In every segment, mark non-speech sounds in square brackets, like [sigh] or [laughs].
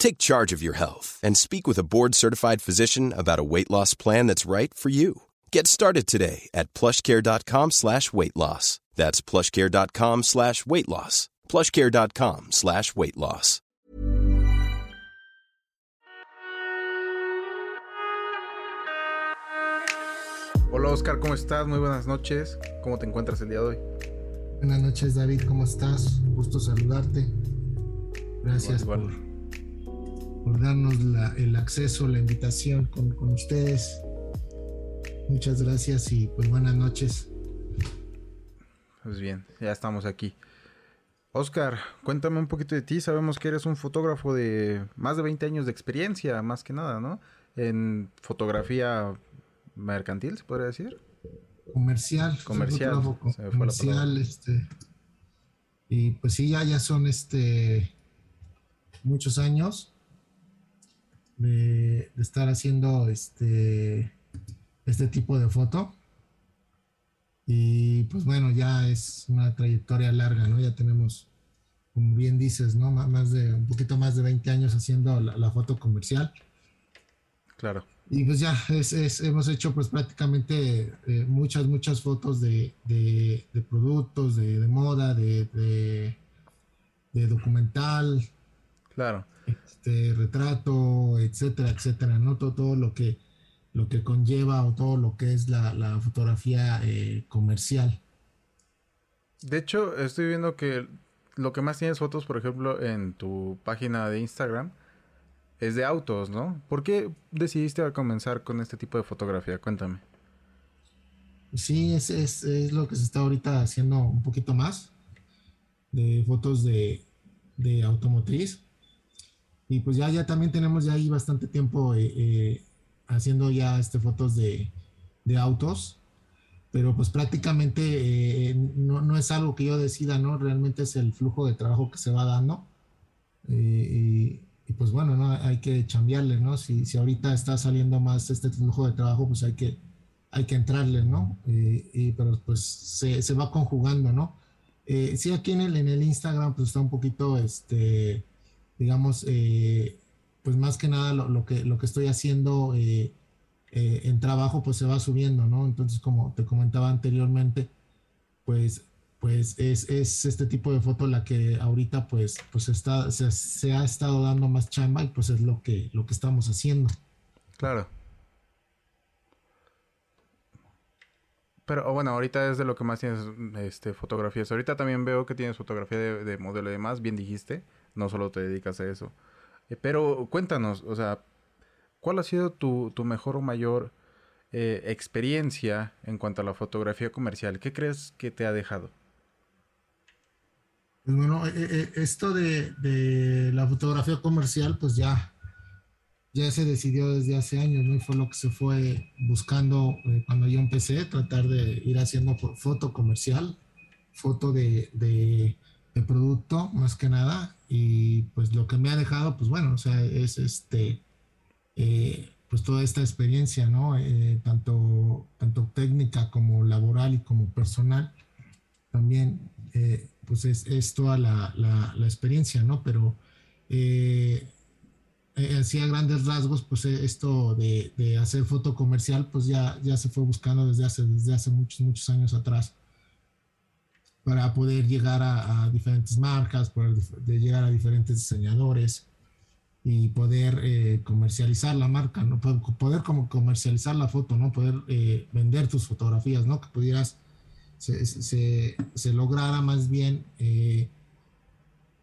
Take charge of your health and speak with a board-certified physician about a weight loss plan that's right for you. Get started today at plushcare.com slash weight loss. That's plushcare.com slash weight loss. plushcare.com slash weight loss. Hola Oscar, ¿cómo estás? Muy buenas noches. ¿Cómo te encuentras el día de hoy? Buenas noches David, ¿cómo estás? Gusto saludarte. Gracias Igual, por, igual. Por darnos la- el acceso, la invitación con, con ustedes. Muchas gracias y pues buenas noches. Pues bien, ya estamos aquí. Oscar, cuéntame un poquito de ti. Sabemos que eres un fotógrafo de más de 20 años de experiencia, más que nada, ¿no? En fotografía mercantil, se podría decir. Comercial. Comercial, fotógrafo se comercial, este. Y pues sí, ya, ya son este muchos años de, de estar haciendo este, este tipo de foto. Y pues bueno, ya es una trayectoria larga, ¿no? Ya tenemos, como bien dices, ¿no? Má- Más de, un poquito más de 20 años haciendo la, la foto comercial. Claro. Y pues ya es, es- hemos hecho pues prácticamente eh, muchas, muchas fotos de, de- de productos, de, de moda, de documental, Claro. este, retrato, etcétera, etcétera, ¿no? Todo, todo lo que lo que conlleva o todo lo que es la, la fotografía eh, comercial. De hecho, estoy viendo que lo que más tienes fotos, por ejemplo, en tu página de Instagram, es de autos, ¿no? ¿Por qué decidiste comenzar con este tipo de fotografía? Cuéntame. Sí, es, es, es lo que se está ahorita haciendo un poquito más de fotos de, de automotriz. Y pues ya, ya también tenemos ya ahí bastante tiempo eh, eh, haciendo ya este, fotos de, de autos. Pero pues prácticamente eh, no, no es algo que yo decida, ¿no? Realmente es el flujo de trabajo que se va dando. Y, pues bueno, ¿no? Hay que cambiarle, ¿no? Si, si ahorita está saliendo más este flujo de trabajo, pues hay que, hay que entrarle, ¿no? Y, pero pues se, se, va conjugando, ¿no? Eh, sí, aquí en el, en el Instagram pues está un poquito, este, digamos, eh, pues más que nada lo, que, lo que estoy haciendo eh, en trabajo pues se va subiendo, ¿no? Entonces, como te comentaba anteriormente, pues, pues es, es este tipo de foto la que ahorita pues, pues está, se, se ha estado dando más chamba y pues es lo que, lo que estamos haciendo. Claro. Pero bueno, ahorita es de lo que más tienes este, fotografías. Ahorita también veo que tienes fotografía de, de, modelo y demás, bien dijiste. No solo te dedicas a eso. Eh, pero cuéntanos, o sea, ¿cuál ha sido tu, tu mejor o mayor eh, experiencia en cuanto a la fotografía comercial? ¿Qué crees que te ha dejado? Pues bueno, eh, esto de, de, la fotografía comercial, pues ya, ya se decidió desde hace años, ¿no? Y fue lo que se fue buscando cuando yo empecé, tratar de ir haciendo foto comercial, foto de, producto, más que nada. Y pues lo que me ha dejado, pues bueno, o sea, es este, eh, pues toda esta experiencia, ¿no? Eh, tanto, tanto técnica como laboral y como personal. También, eh, pues es, es toda la, la, experiencia, ¿no? Pero así a grandes rasgos, pues esto de, de, hacer foto comercial, pues ya, ya se fue buscando desde hace, desde hace muchos, muchos años atrás para poder llegar a, diferentes marcas, de llegar a diferentes diseñadores y poder eh, comercializar la marca, ¿no? Poder como comercializar la foto, ¿no? Poder eh, vender tus fotografías, ¿no? Que pudieras, se lograra más bien, eh,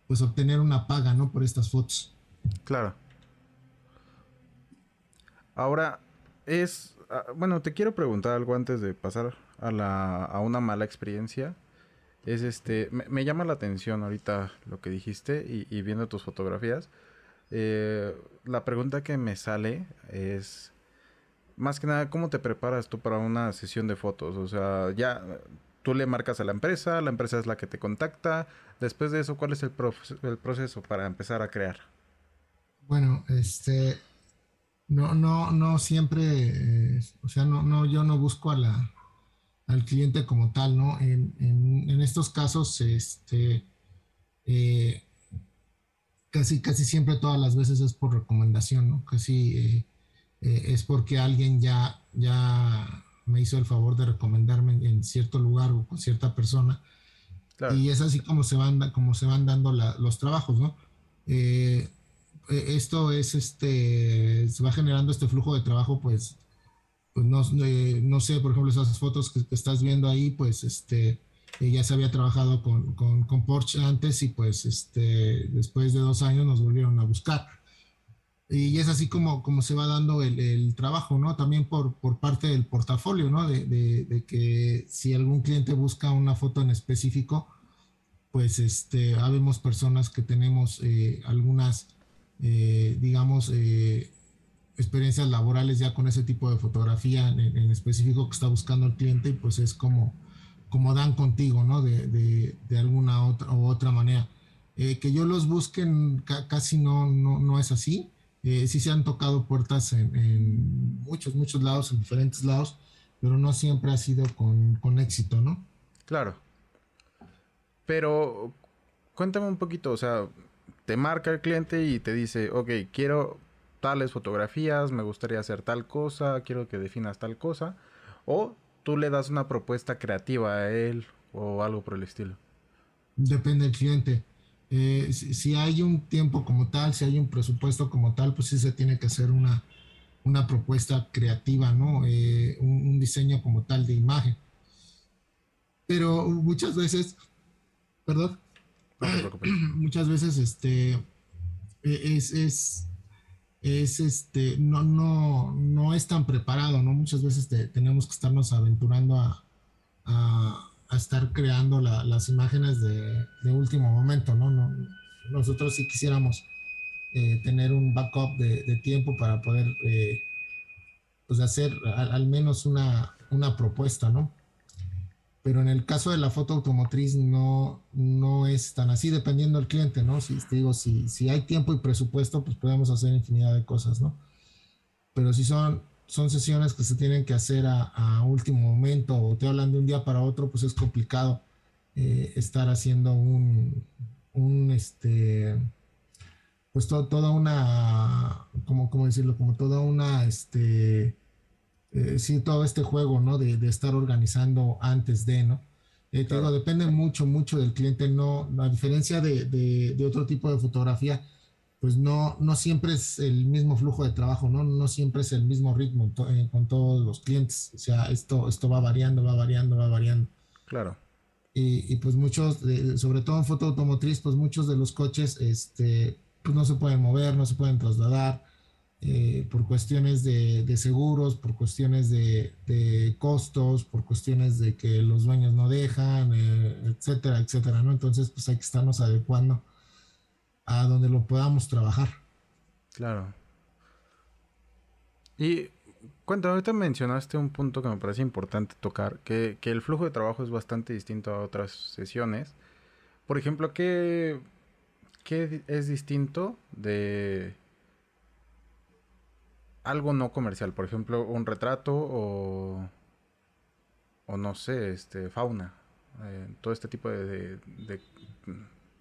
pues obtener una paga, ¿no? Por estas fotos. Claro. Ahora, es, ah, bueno, te quiero preguntar algo antes de pasar a, la, a una mala experiencia. Es este, me, me llama la atención ahorita lo que dijiste y, viendo tus fotografías eh, la pregunta que me sale es, más que nada, ¿cómo te preparas tú para una sesión de fotos? O sea, ya tú le marcas a la empresa, la empresa es la que te contacta. Después de eso, ¿cuál es el, el proceso para empezar a crear? Bueno, este, no, no, no siempre, eh, o sea, no, no, yo no busco a la, al cliente como tal, ¿no? En, en, en estos casos, este, eh, casi, casi siempre todas las veces es por recomendación, ¿no? Casi eh, eh, es porque alguien ya, ya me hizo el favor de recomendarme en, cierto lugar o con cierta persona. Y es así como se van, como se van dando los trabajos, ¿no? Esto es este, se va generando este flujo de trabajo, pues, pues no, no sé, por ejemplo, esas fotos que, estás viendo ahí, pues, este, ya se había trabajado con, con, Porsche antes y pues este, después de dos años nos volvieron a buscar. Y es así como, como se va dando el, el trabajo, ¿no? También por, por, parte del portafolio, ¿no? De, de, que si algún cliente busca una foto en específico, pues este, habemos personas que tenemos eh, algunas, eh, digamos, eh, experiencias laborales ya con ese tipo de fotografía en, específico que está buscando el cliente y pues es como como dan contigo, ¿no? De, de, de alguna otra, u otra manera. Eh, que yo los busquen casi no, no, no, es así. Eh, sí se han tocado puertas en, en, muchos, muchos lados, en diferentes lados, pero no siempre ha sido con, con éxito, ¿no? Claro. Pero cuéntame un poquito, o sea, te marca el cliente y te dice, ok, quiero tales fotografías, me gustaría hacer tal cosa, quiero que definas tal cosa, o tú le das una propuesta creativa a él o algo por el estilo? Depende del cliente. Eh, si, si, hay un tiempo como tal, si hay un presupuesto como tal, pues sí se tiene que hacer una, una propuesta creativa, ¿no? Eh, un, un, diseño como tal de imagen. Pero muchas veces, perdón, no [clears throat] muchas veces este, e, es, es es este, no, no, no es tan preparado, ¿no? Muchas veces te, tenemos que estarnos aventurando a, a, estar creando la, las imágenes de, último momento, ¿no? no nosotros sí quisiéramos eh, tener un backup de, de, tiempo para poder, eh, pues, hacer al, al menos una, una propuesta, ¿no? Pero en el caso de la foto automotriz no, no es tan así, dependiendo del cliente, ¿no? Si te digo, si, si hay tiempo y presupuesto, pues podemos hacer infinidad de cosas, ¿no? Pero si son, son sesiones que se tienen que hacer a, último momento o te hablan de un día para otro, pues es complicado eh, estar haciendo un, un este, pues to, toda una, ¿cómo, ¿cómo decirlo? Como toda una, este, eh, sí, todo este juego, ¿no? De, de, estar organizando antes de, ¿no? Eh, claro. digo, depende mucho, mucho del cliente, no, a diferencia de, de, de, otro tipo de fotografía, pues no, no siempre es el mismo flujo de trabajo, ¿no? No siempre es el mismo ritmo to, eh, con todos los clientes, o sea, esto, esto va variando, va variando, va variando. Claro. Y, y pues muchos, sobre todo en foto automotriz, pues muchos de los coches, este, pues no se pueden mover, no se pueden trasladar, eh, por cuestiones de, seguros, por cuestiones de, de, costos, por cuestiones de que los dueños no dejan, eh, etcétera, etcétera, ¿no? Entonces, pues hay que estarnos adecuando a donde lo podamos trabajar. Claro. Y cuéntame, ahorita mencionaste un punto que me parece importante tocar, que, que el flujo de trabajo es bastante distinto a otras sesiones. Por ejemplo, ¿qué, qué es distinto de algo no comercial, por ejemplo, un retrato o, o no sé, este, fauna. Eh, todo este tipo de, de,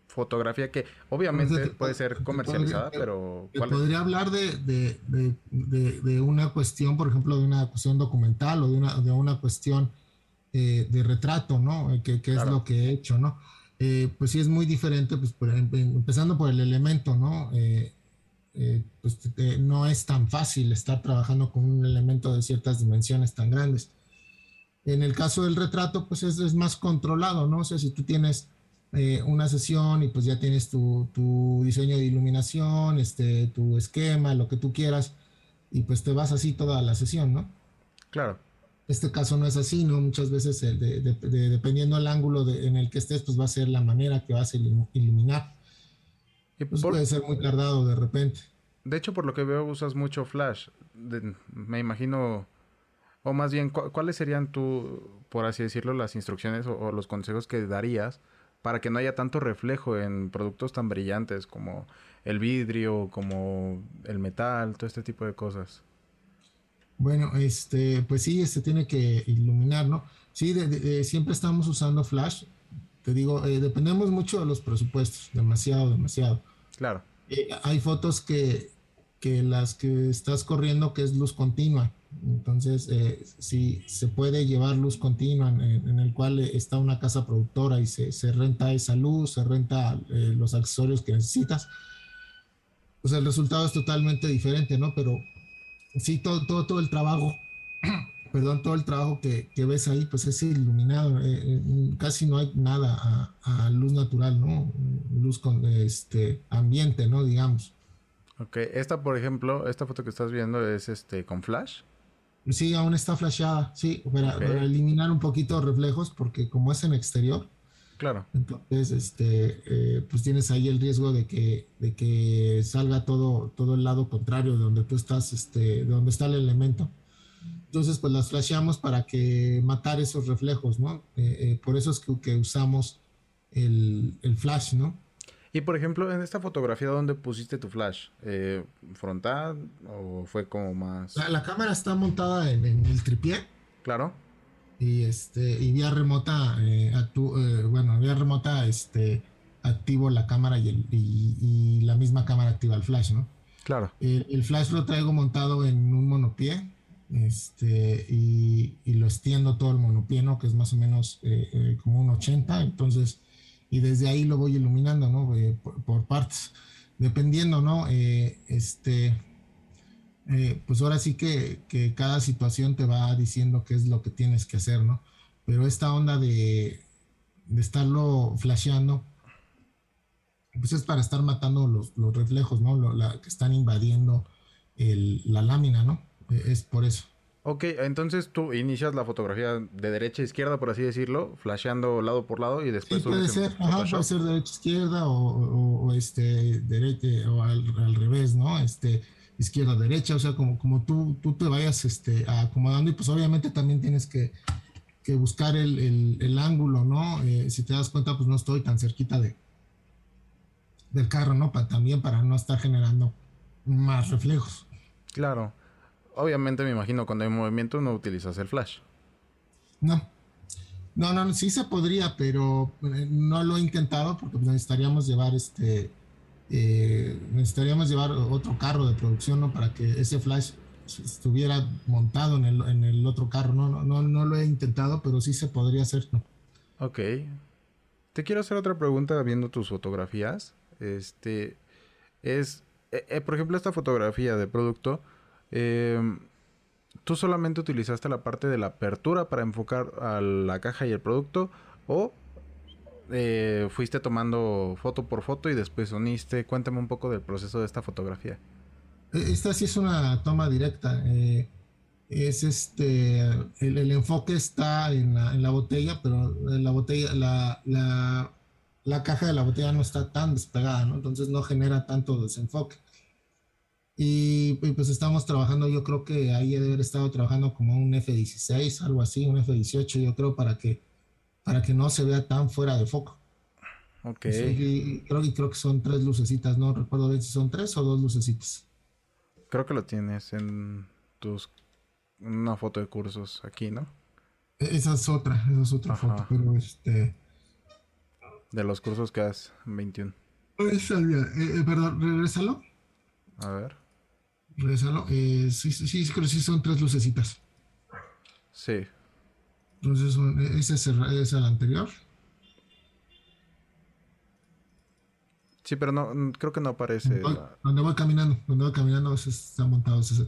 fotografía que obviamente puede ser comercializada, pero... podría hablar de, de, una cuestión, por ejemplo, de una cuestión documental o de una, de una cuestión eh, de retrato, ¿no? Eh, que, es lo que he hecho, ¿no? pues sí es muy diferente, pues por empezando por el elemento, ¿no? Pues no es tan fácil estar trabajando con un elemento de ciertas dimensiones tan grandes. En el caso del retrato, pues es, más controlado, ¿no? O sea, si tú tienes eh, una sesión y pues ya tienes tu, diseño de iluminación, este, tu esquema, lo que tú quieras, y pues te vas así toda la sesión, ¿no? Claro. Este caso no es así, ¿no? Muchas veces dependiendo del ángulo en el que estés, pues va a ser la manera que vas a iluminar. Y pues puede ser muy tardado de repente. De hecho, por lo que veo, usas mucho flash. me imagino o más bien, ¿cuáles serían tú, por así decirlo, las instrucciones o, los consejos que darías para que no haya tanto reflejo en productos tan brillantes como el vidrio, como el metal, todo este tipo de cosas? Bueno, este, pues sí, este tiene que iluminar, ¿no? Sí, siempre estamos usando flash. Te digo, eh, dependemos mucho de los presupuestos, demasiado, demasiado. Claro. Eh, hay fotos que, que las que estás corriendo que es luz continua. Entonces, eh, si se puede llevar luz continua en, el cual está una casa productora y se, renta esa luz, se renta eh, los accesorios que necesitas, pues el resultado es totalmente diferente, ¿no? Pero sí, todo, todo, todo el trabajo, [clears throat] perdón, todo el trabajo que, ves ahí, pues es iluminado, eh, casi no hay nada a, luz natural, ¿no? Luz con este ambiente, ¿no? Digamos. Ok, esta por ejemplo, esta foto que estás viendo es este con flash. Sí, aún está flasheada, sí, para, eliminar un poquito reflejos, porque como es en exterior, claro. Entonces, este, eh, pues tienes ahí el riesgo de que, de que salga todo, todo el lado contrario de donde tú estás, este, de donde está el elemento. Entonces, pues las flasheamos para que matar esos reflejos, ¿no? Eh, eh, por eso es que, que usamos el, el, flash, ¿no? Y por ejemplo, en esta fotografía, ¿dónde pusiste tu flash? Eh, ¿Frontal o fue como más...? La, cámara está montada en, el tripié. Claro. Y este, y vía remota, eh, eh, bueno, vía remota, este, activo la cámara y, y, la misma cámara activa el flash, ¿no? Claro. El, flash lo traigo montado en un monopié, este, y, lo extiendo todo el monopié, ¿no? Que es más o menos como un 80, entonces y desde ahí lo voy iluminando, ¿no? Eh, por, partes, dependiendo, ¿no? Eh, este, eh, pues ahora sí que, cada situación te va diciendo qué es lo que tienes que hacer, ¿no? Pero esta onda de, de estarlo flasheando, pues es para estar matando los, los reflejos, ¿no? que están invadiendo la lámina, ¿no? Es por eso. Ok, entonces tú inicias la fotografía de derecha a izquierda, por así decirlo, flasheando lado por lado y después... Sí, puede ser, ajá, puede ser derecha izquierda o, este, derecha o al, revés, ¿no? Este, izquierda derecha, o sea, como, como tú, tú te vayas este, acomodando y pues obviamente también tienes que, que buscar el, el, ángulo, ¿no? Eh, si te das cuenta, pues no estoy tan cerquita de, del carro, ¿no? también para no estar generando más reflejos. Claro. Obviamente me imagino cuando hay movimiento no utilizas el flash. No. No, no, sí se podría, pero eh, no lo he intentado porque pues, necesitaríamos llevar este eh, necesitaríamos llevar otro carro de producción ¿no? para que ese flash estuviera montado en el, en el otro carro. No, no, no, lo he intentado, pero sí se podría hacer. ¿no? Ok. Te quiero hacer otra pregunta viendo tus fotografías. Este es, eh, por ejemplo, esta fotografía de producto eh, ¿Tú solamente utilizaste la parte de la apertura para enfocar a la caja y el producto? ¿O eh, fuiste tomando foto por foto y después uniste? Cuéntame un poco del proceso de esta fotografía. E, esta sí es una toma directa. Eh, es este, el, enfoque está en la, botella, pero la botella, la, la, la, caja de la botella no está tan despegada, ¿no? Entonces no genera tanto desenfoque. Y, pues estamos trabajando, yo creo que ahí debe haber estado trabajando como un F16, algo así, un F18, yo creo, para que, para que no se vea tan fuera de foco. Ok. y, creo, y creo que son tres lucecitas, no recuerdo bien si son tres o dos lucecitas. Creo que lo tienes en tus una foto de cursos aquí, ¿no? E-, esa es otra, esa es otra Ajá. foto, pero este... De los cursos que das 21. Esa, eh, eh, perdón, regrésalo. A ver. Regrésalo. Eh, sí, sí, sí, creo que sí son tres lucecitas. Sí. Entonces, esa es, la anterior. Sí, pero no, creo que no aparece. Voy- la- donde voy caminando, donde voy caminando, está montado ese.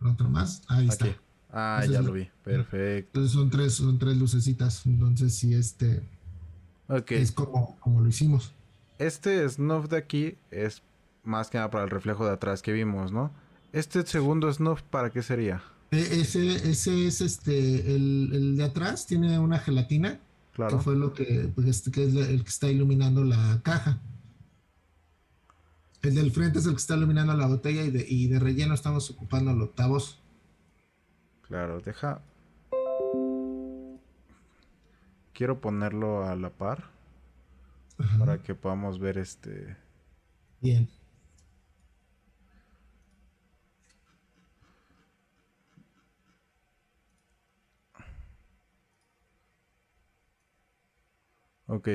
Otro más, ahí está. Ah, ya lo vi. Perfecto. Entonces son tres, son tres lucecitas. Entonces sí, este Ok. es como, como lo hicimos. Este snuff de aquí es más que nada para el reflejo de atrás que vimos, ¿no? Este segundo snuff, ¿para qué sería? E- ese, ese es este, el, el de atrás tiene una gelatina, Claro. que fue lo que, pues, este, que es el que está iluminando la caja. El del frente es el que está iluminando la botella y de, y de relleno estamos ocupando el octavos. Claro, deja. Quiero ponerlo a la par Ajá. para que podamos ver este. Bien. Ok.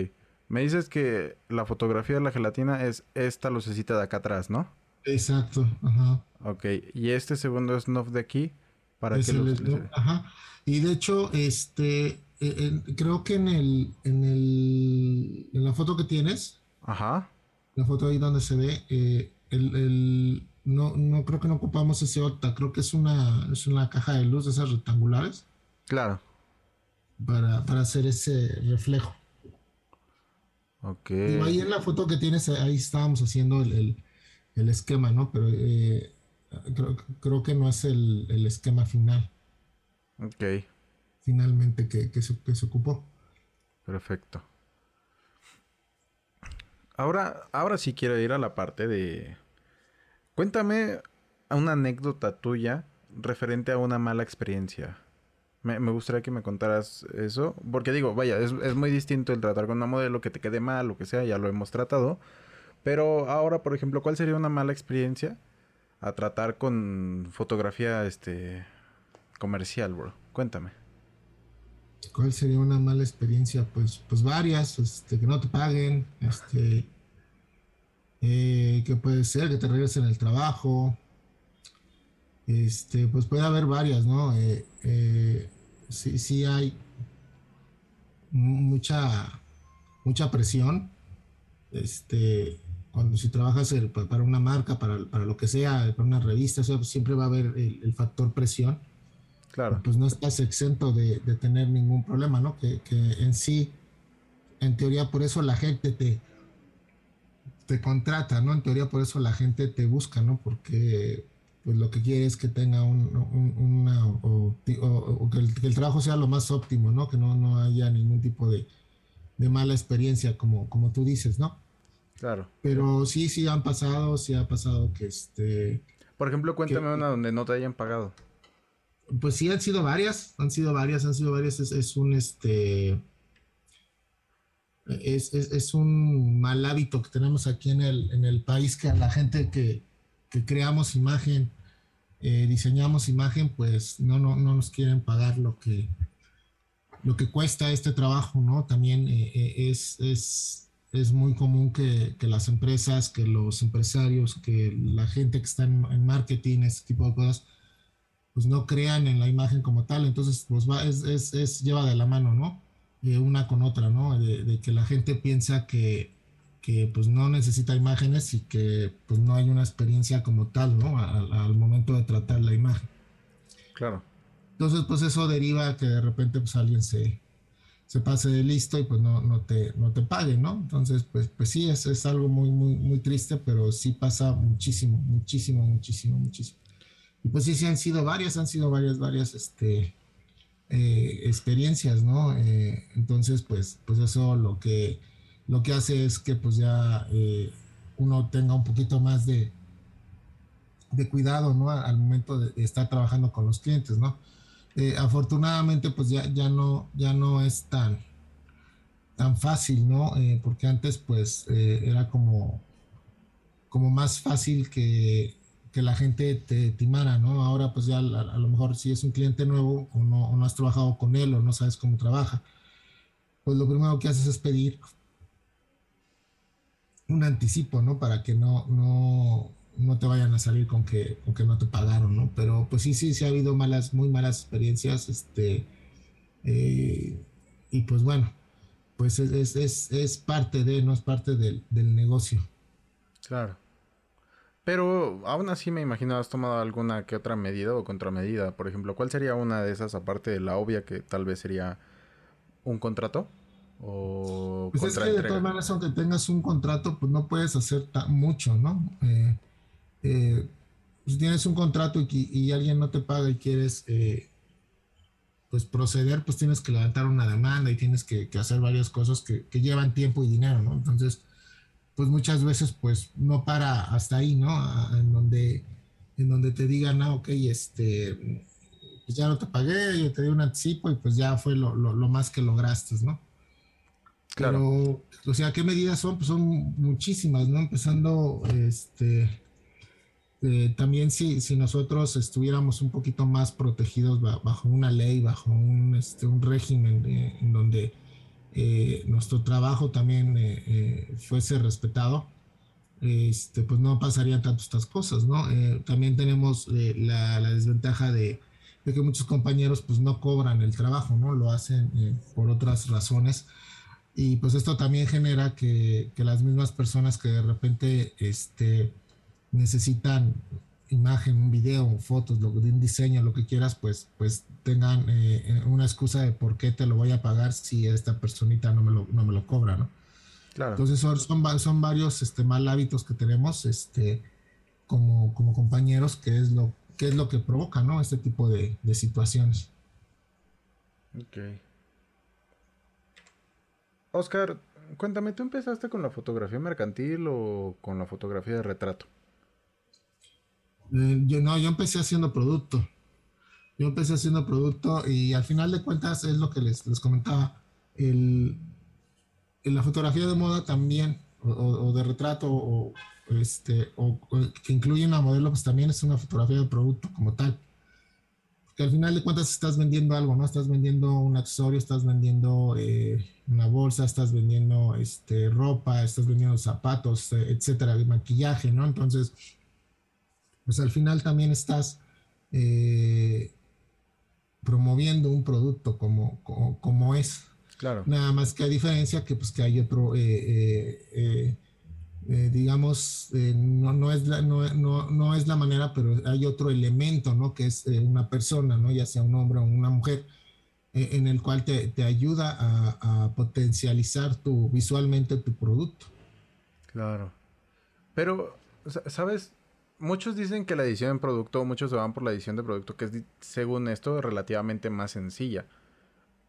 Me dices que la fotografía de la gelatina es esta lucecita de acá atrás, ¿no? Exacto. Ajá. Ok. Y este segundo snuff de aquí, ¿para Es qué el lo snoop, utiliza? Ajá. Y de hecho, este, eh, en- creo que en el, en el, en la foto que tienes, Ajá. la foto ahí donde se ve, eh, el, el- no, no creo que no ocupamos ese OTA, creo que es una, es una caja de luz de esas rectangulares Claro. para, para hacer ese reflejo. Digo, ahí en la foto que tienes, ahí estábamos haciendo el, el- el esquema, ¿no? Pero eh, creo, creo que no es el, el esquema final, Ok. finalmente que, que se, que se ocupó. Perfecto. Ahora, ahora sí quiero ir a la parte de. Cuéntame una anécdota tuya referente a una mala experiencia. Me, me gustaría que me contaras eso. Porque digo, vaya, es, es muy distinto el tratar con una modelo que te quede mal, lo que sea, ya lo hemos tratado. Pero ahora, por ejemplo, ¿cuál sería una mala experiencia a tratar con fotografía este comercial, bro? Cuéntame. ¿Cuál sería una mala experiencia? Pues, pues varias, este, que no te paguen, este, eh, que puede ser que te regresen el trabajo, este, pues puede haber varias, ¿no? Eh, eh, sí, sí hay mu- mucha, mucha presión, este, cuando si trabajas eh, pa- para una marca, para, para lo que sea, para una revista, o sea, pues siempre va a haber el- el factor presión Claro. pues no estás exento de, de tener ningún problema, ¿no? Que, que en sí, en teoría, por eso la gente te, te contrata, ¿no? En teoría, por eso la gente te busca, ¿no? Porque pues lo que quiere es que tenga un, un- una, o, o- o que, el, que el trabajo sea lo más óptimo, ¿no? Que no, no haya ningún tipo de, de mala experiencia, como, como tú dices, ¿no? Claro. Pero sí, sí han pasado, sí ha pasado que este... Por ejemplo, cuéntame ¿Qué- una donde no te hayan pagado. Pues sí, han sido varias, han sido varias, han sido varias. Es, es un este. Es, es- es un mal hábito que tenemos aquí en el, en el país que a la gente que, que creamos imagen, eh, diseñamos imagen, pues no, no, no nos quieren pagar lo que, lo que cuesta este trabajo, ¿no? También eh, eh, es, es, es muy común que, que las empresas, que los empresarios, que la gente que está en, marketing, ese tipo de cosas, pues no crean en la imagen como tal, entonces pues va, es, es, lleva de la mano, ¿no? Eh, una con otra, ¿no? De que la gente piensa que, que pues no necesita imágenes y que pues no hay una experiencia como tal, ¿no? Al, al momento de tratar la imagen. Claro. Entonces pues eso deriva a que de repente pues alguien se, se pase de listo y pues no, no, te, no te pague, ¿no? Entonces pues, pues sí, es, es algo muy, muy, muy triste, pero sí pasa muchísimo, muchísimo, muchísimo, muchísimo. Y pues sí, sí han sido varias, han sido varias, varias, este, eh, experiencias, ¿no? Eh, entonces, pues, pues eso lo que, lo que hace es que pues ya eh, uno tenga un poquito más de, de cuidado, ¿no? Al momento de, estar trabajando con los clientes, ¿no? Eh, afortunadamente, pues ya, ya no, ya no es tan, tan fácil, ¿no? Eh, porque antes, pues, era como, como más fácil que, que la gente te timara, ¿no? Ahora pues ya a, lo mejor si es un cliente nuevo no, o no has trabajado con él o no sabes cómo trabaja, pues lo primero que haces es pedir un anticipo, ¿no? Para que no, no, no te vayan a salir con que, con que no te pagaron, ¿no? Pero pues sí, sí, sí ha habido malas, muy malas experiencias, este, eh, y pues bueno, pues es, es, es, parte de, no es parte del, del, negocio. Claro. Pero aún así me imagino has tomado alguna que otra medida o contramedida. Por ejemplo, ¿cuál sería una de esas aparte de la obvia que tal vez sería un contrato? O pues es que de todas maneras, aunque tengas un contrato, pues no puedes hacer mucho, ¿no? Eh, eh, si tienes un contrato y, y, alguien no te paga y quieres eh, pues proceder, pues tienes que levantar una demanda y tienes que, hacer varias cosas que, que, llevan tiempo y dinero, ¿no? Entonces, pues muchas veces pues no para hasta ahí, ¿no? en donde, en donde te digan, no, ok, este, pues ya no te pagué, yo te di un anticipo y pues ya fue lo, lo, lo más que lograste, ¿no? Claro. o sea, ¿qué medidas son? Pues son muchísimas, ¿no? Empezando, este, eh, también si, si nosotros estuviéramos un poquito más protegidos bajo una ley, bajo un, este, un régimen en donde eh, nuestro trabajo también eh, fuese respetado, este, pues no pasarían tanto estas cosas, ¿no? también tenemos la, la, desventaja de, de, que muchos compañeros pues no cobran el trabajo, ¿no? Lo hacen por otras razones y pues esto también genera que, que, las mismas personas que de repente este, necesitan imagen, un video, fotos, lo, un diseño, lo que quieras, pues, pues tengan eh, una excusa de por qué te lo voy a pagar si esta personita no me lo, no me lo cobra, ¿no? Claro. Entonces son, son, son, varios este, mal hábitos que tenemos este, como, como compañeros, que es lo, que es lo que provoca, ¿no? Este tipo de, de situaciones. Ok. Oscar, cuéntame, ¿tú empezaste con la fotografía mercantil o con la fotografía de retrato? Eh, yo no, yo empecé haciendo producto. Yo empecé haciendo producto y al final de cuentas es lo que les, les comentaba. El, en la fotografía de moda también, o, de retrato, o, este, o, que incluye una modelo, pues también es una fotografía de producto como tal que al final de cuentas estás vendiendo algo, ¿no? Estás vendiendo un accesorio, estás vendiendo eh, una bolsa, estás vendiendo este, ropa, estás vendiendo zapatos, eh, etcétera, de maquillaje, ¿no? Entonces, pues al final también estás eh, promoviendo un producto como, como, es. Claro. Nada más que a diferencia que pues que hay otro eh, digamos, no, no, es la, no, no, no, es la manera, pero hay otro elemento, ¿no? Que es una persona, ¿no? Ya sea un hombre o una mujer, en el cual te, te ayuda a, a, potencializar tu, visualmente tu producto. Claro. Pero, ¿sabes? Muchos dicen que la edición en producto, muchos se van por la edición de producto, que es, según esto, relativamente más sencilla.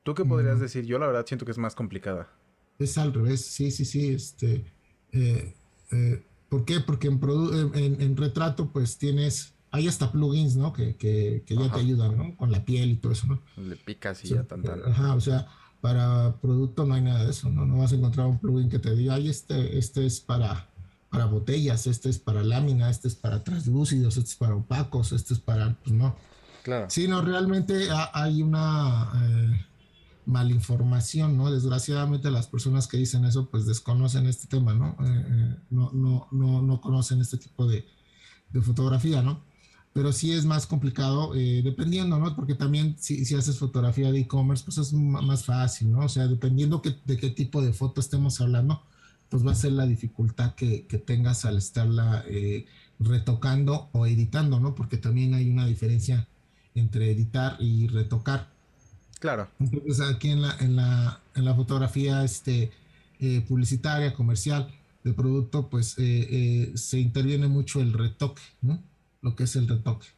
¿Tú qué podrías decir? Yo la verdad siento que es más complicada. Es al revés, sí, sí, sí. Este, eh, ¿Por qué? Porque en, en, retrato pues tienes, hay hasta plugins, ¿no? Que, que, que ya te ayudan, ¿no? Con la piel y todo eso, ¿no? Le picas y ya tan, Ajá, o sea, para producto no hay nada de eso, ¿no? No vas a encontrar un plugin que te diga, ay, este, este es para, para botellas, este es para lámina, este es para translúcidos, este es para opacos, este es para, pues no. Claro. Sí, no, realmente hay una... Eh, malinformación, ¿no? Desgraciadamente las personas que dicen eso pues desconocen este tema, ¿no? Eh, eh, no, no, no, no, conocen este tipo de, de, fotografía, ¿no? Pero sí es más complicado eh, dependiendo, ¿no? Porque también si, si haces fotografía de e-commerce pues es más fácil, ¿no? O sea, dependiendo que, de qué tipo de foto estemos hablando, pues va a ser la dificultad que, que tengas al estarla retocando o editando, ¿no? Porque también hay una diferencia entre editar y retocar. Claro. Entonces aquí en la, en la, en la fotografía este, eh, publicitaria, comercial, de producto, pues eh, eh, se interviene mucho el retoque, ¿no? Lo que es el retoque.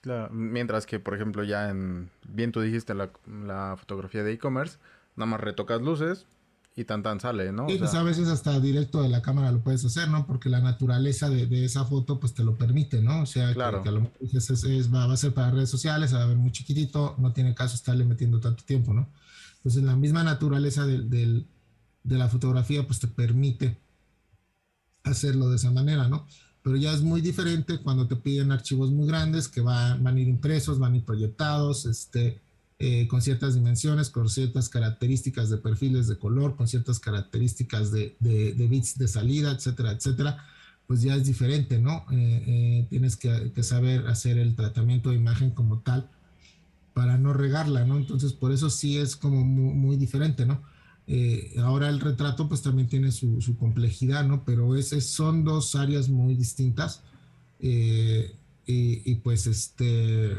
Claro, mientras que, por ejemplo, ya en, bien tú dijiste, la, la fotografía de e-commerce, nada más retocas luces, y tan tan sale, ¿no? Sí, pues a veces hasta directo de la cámara lo puedes hacer, ¿no? Porque la naturaleza de, de esa foto pues te lo permite, ¿no? O sea, claro. que, a lo mejor es, va, a ser para redes sociales, va a ver muy chiquitito, no tiene caso estarle metiendo tanto tiempo, ¿no? Entonces la misma naturaleza de, de la fotografía pues te permite hacerlo de esa manera, ¿no? Pero ya es muy diferente cuando te piden archivos muy grandes que van, van a ir impresos, van a ir proyectados, este, eh, con ciertas dimensiones, con ciertas características de perfiles de color, con ciertas características de, de, de bits de salida, etcétera, etcétera, pues ya es diferente, ¿no? Eh, eh, tienes que, que, saber hacer el tratamiento de imagen como tal para no regarla, ¿no? Entonces, por eso sí es como muy, muy diferente, ¿no? Eh, ahora el retrato pues también tiene su, complejidad, ¿no? Pero es, son dos áreas muy distintas. Eh, y, pues este,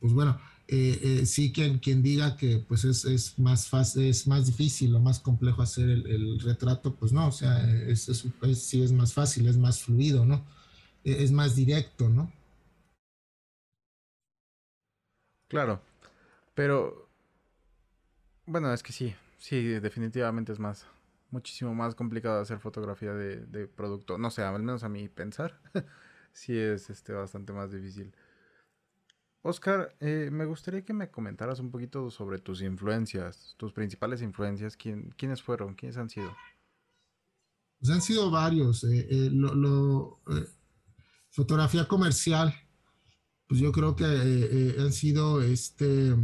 pues bueno, eh, sí quien, quien diga que pues es, es, más fácil, es más difícil o más complejo hacer el, retrato, pues no, o sea, es, sí es más fácil, es más fluido, ¿no? Es más directo, ¿no? Claro, pero bueno, es que sí, sí, definitivamente es más, muchísimo más complicado hacer fotografía de, producto. No sé, al menos a mí pensar, [laughs] sí es este, bastante más difícil. Oscar, eh, me gustaría que me comentaras un poquito sobre tus influencias, tus principales influencias. ¿Quién, ¿Quiénes fueron? ¿Quiénes han sido? Pues han sido varios. Eh, eh, lo fotografía comercial pues yo creo que eh, han sido, este,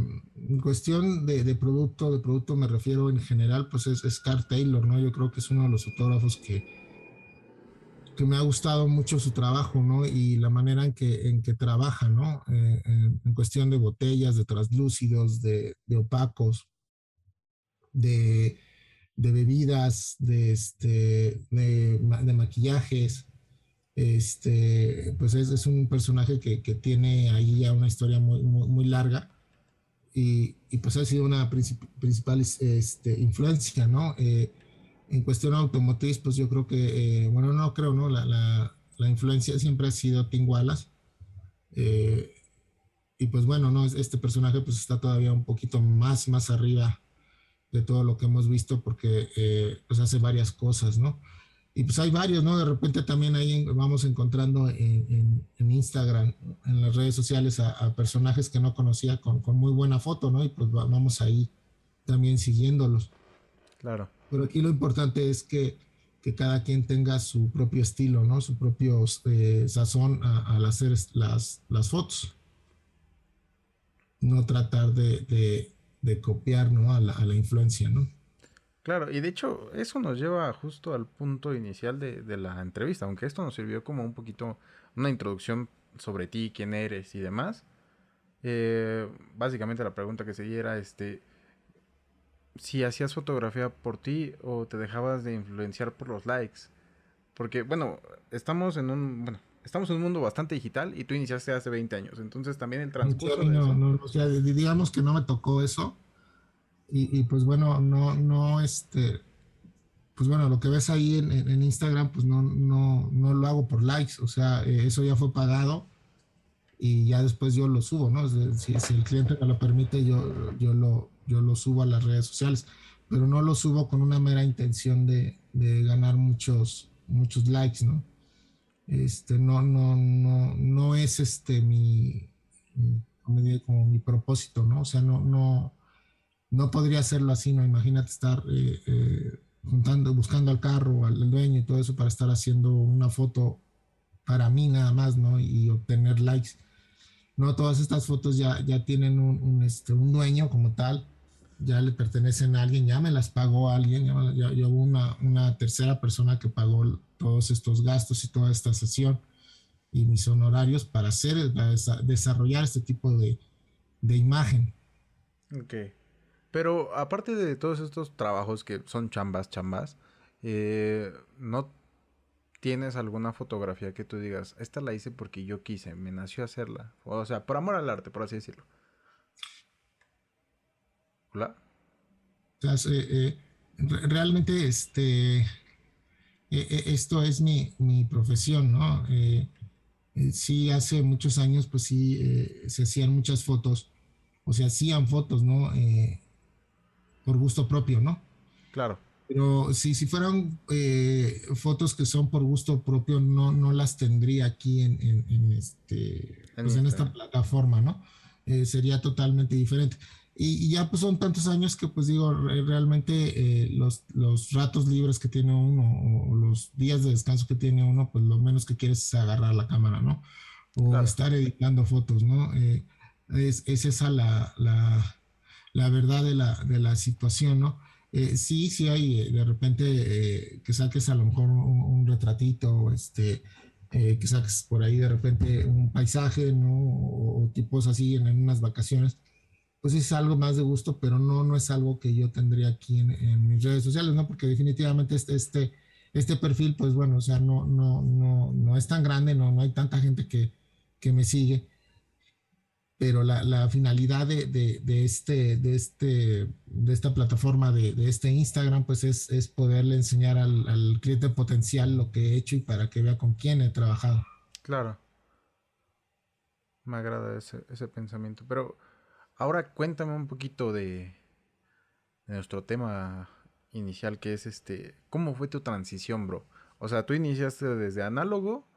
cuestión de, producto, de producto me refiero en general, pues es, es Carl Taylor, ¿no? Yo creo que es uno de los fotógrafos que, que me ha gustado mucho su trabajo, ¿no? Y la manera en que, en que trabaja, ¿no? Eh, en, cuestión de botellas, de translúcidos, de, opacos, de, de, bebidas, de, este, de maquillajes este, pues es, es un personaje que, que, tiene ahí ya una historia muy, muy, muy larga y, y, pues ha sido una princip principal este, influencia, ¿no? Eh, en cuestión automotriz, pues yo creo que, eh, bueno, no creo, ¿no? La, la, la, influencia siempre ha sido Tim Wallace. Eh, y pues bueno, ¿no? Este personaje pues está todavía un poquito más, más arriba de todo lo que hemos visto porque eh, pues hace varias cosas, ¿no? Y pues hay varios, ¿no? De repente también ahí vamos encontrando en, en, en Instagram, en las redes sociales, a, a personajes que no conocía con, con, muy buena foto, ¿no? Y pues vamos ahí también siguiéndolos. Claro. Pero aquí lo importante es que, que cada quien tenga su propio estilo, ¿no? Su propio eh, sazón al hacer las, las fotos. No tratar de, de, de copiar, ¿no? A la, a la influencia, ¿no? Claro, y de hecho eso nos lleva justo al punto inicial de, de, la entrevista, aunque esto nos sirvió como un poquito una introducción sobre ti, quién eres y demás. Eh, básicamente la pregunta que seguía era este, si hacías fotografía por ti o te dejabas de influenciar por los likes. Porque bueno, estamos en un, bueno, estamos en un mundo bastante digital y tú iniciaste hace 20 años, entonces también el transcurso... Sí, no, de eso... no, o sea, digamos que no me tocó eso y, pues bueno, no, no, este, pues bueno, lo que ves ahí en, Instagram, pues no, no, no lo hago por likes, o sea, eh, eso ya fue pagado y ya después yo lo subo, ¿no? Si, si el cliente me lo permite, yo, yo, lo, yo lo subo a las redes sociales, pero no lo subo con una mera intención de, de ganar muchos, muchos likes, ¿no? Este, no, no, no, no es este mi, mi como mi propósito, ¿no? O sea, no, no, no podría hacerlo así, ¿no? Imagínate estar eh, eh, juntando, buscando al carro, al dueño y todo eso para estar haciendo una foto para mí nada más, ¿no? Y obtener likes. No, todas estas fotos ya, ya tienen un, un, este, dueño como tal, ya le pertenecen a alguien, ya me las pagó alguien, ya, hubo una, una, tercera persona que pagó todos estos gastos y toda esta sesión y mis honorarios para hacer, desarrollar este tipo de, de imagen. Ok. Pero aparte de todos estos trabajos que son chambas, chambas, eh, ¿no tienes alguna fotografía que tú digas, esta la hice porque yo quise, me nació hacerla? O sea, por amor al arte, por así decirlo. ¿Hola? Eh, eh, realmente este, eh, esto es mi, mi profesión, ¿no? sí, hace muchos años, pues sí, se hacían muchas fotos, o se hacían fotos, ¿no? Por gusto propio, ¿no? Claro. Pero si, si fueran eh, fotos que son por gusto propio, no, no las tendría aquí en, en, en este, en, pues en esta plataforma, ¿no? Eh, sería totalmente diferente. y, ya pues son tantos años que pues digo, realmente eh, los, los ratos libres que tiene uno o los días de descanso que tiene uno, pues lo menos que quieres es agarrar la cámara, ¿no? O estar editando fotos, ¿no? Eh, es, es, esa la, la, la, verdad de la, de la situación, ¿no? Eh, sí, sí hay de repente que saques a lo mejor un, retratito, este, que saques por ahí de repente un paisaje, ¿no? O, tipos así en, en unas vacaciones pues es algo más de gusto, pero no, no es algo que yo tendría aquí en, mis redes sociales, ¿no? Porque definitivamente este, este, este perfil, pues bueno, o sea, no, no, no, no es tan grande, no, no hay tanta gente que, que me sigue, pero la, finalidad de, este, de, este, de esta plataforma, de, este Instagram, pues es, es poderle enseñar al, al cliente potencial lo que he hecho y para que vea con quién he trabajado. Claro. Me agrada ese, ese pensamiento, pero Ahora cuéntame un poquito de, nuestro tema inicial, que es este, ¿cómo fue tu transición, bro? O sea, tú iniciaste desde análogo.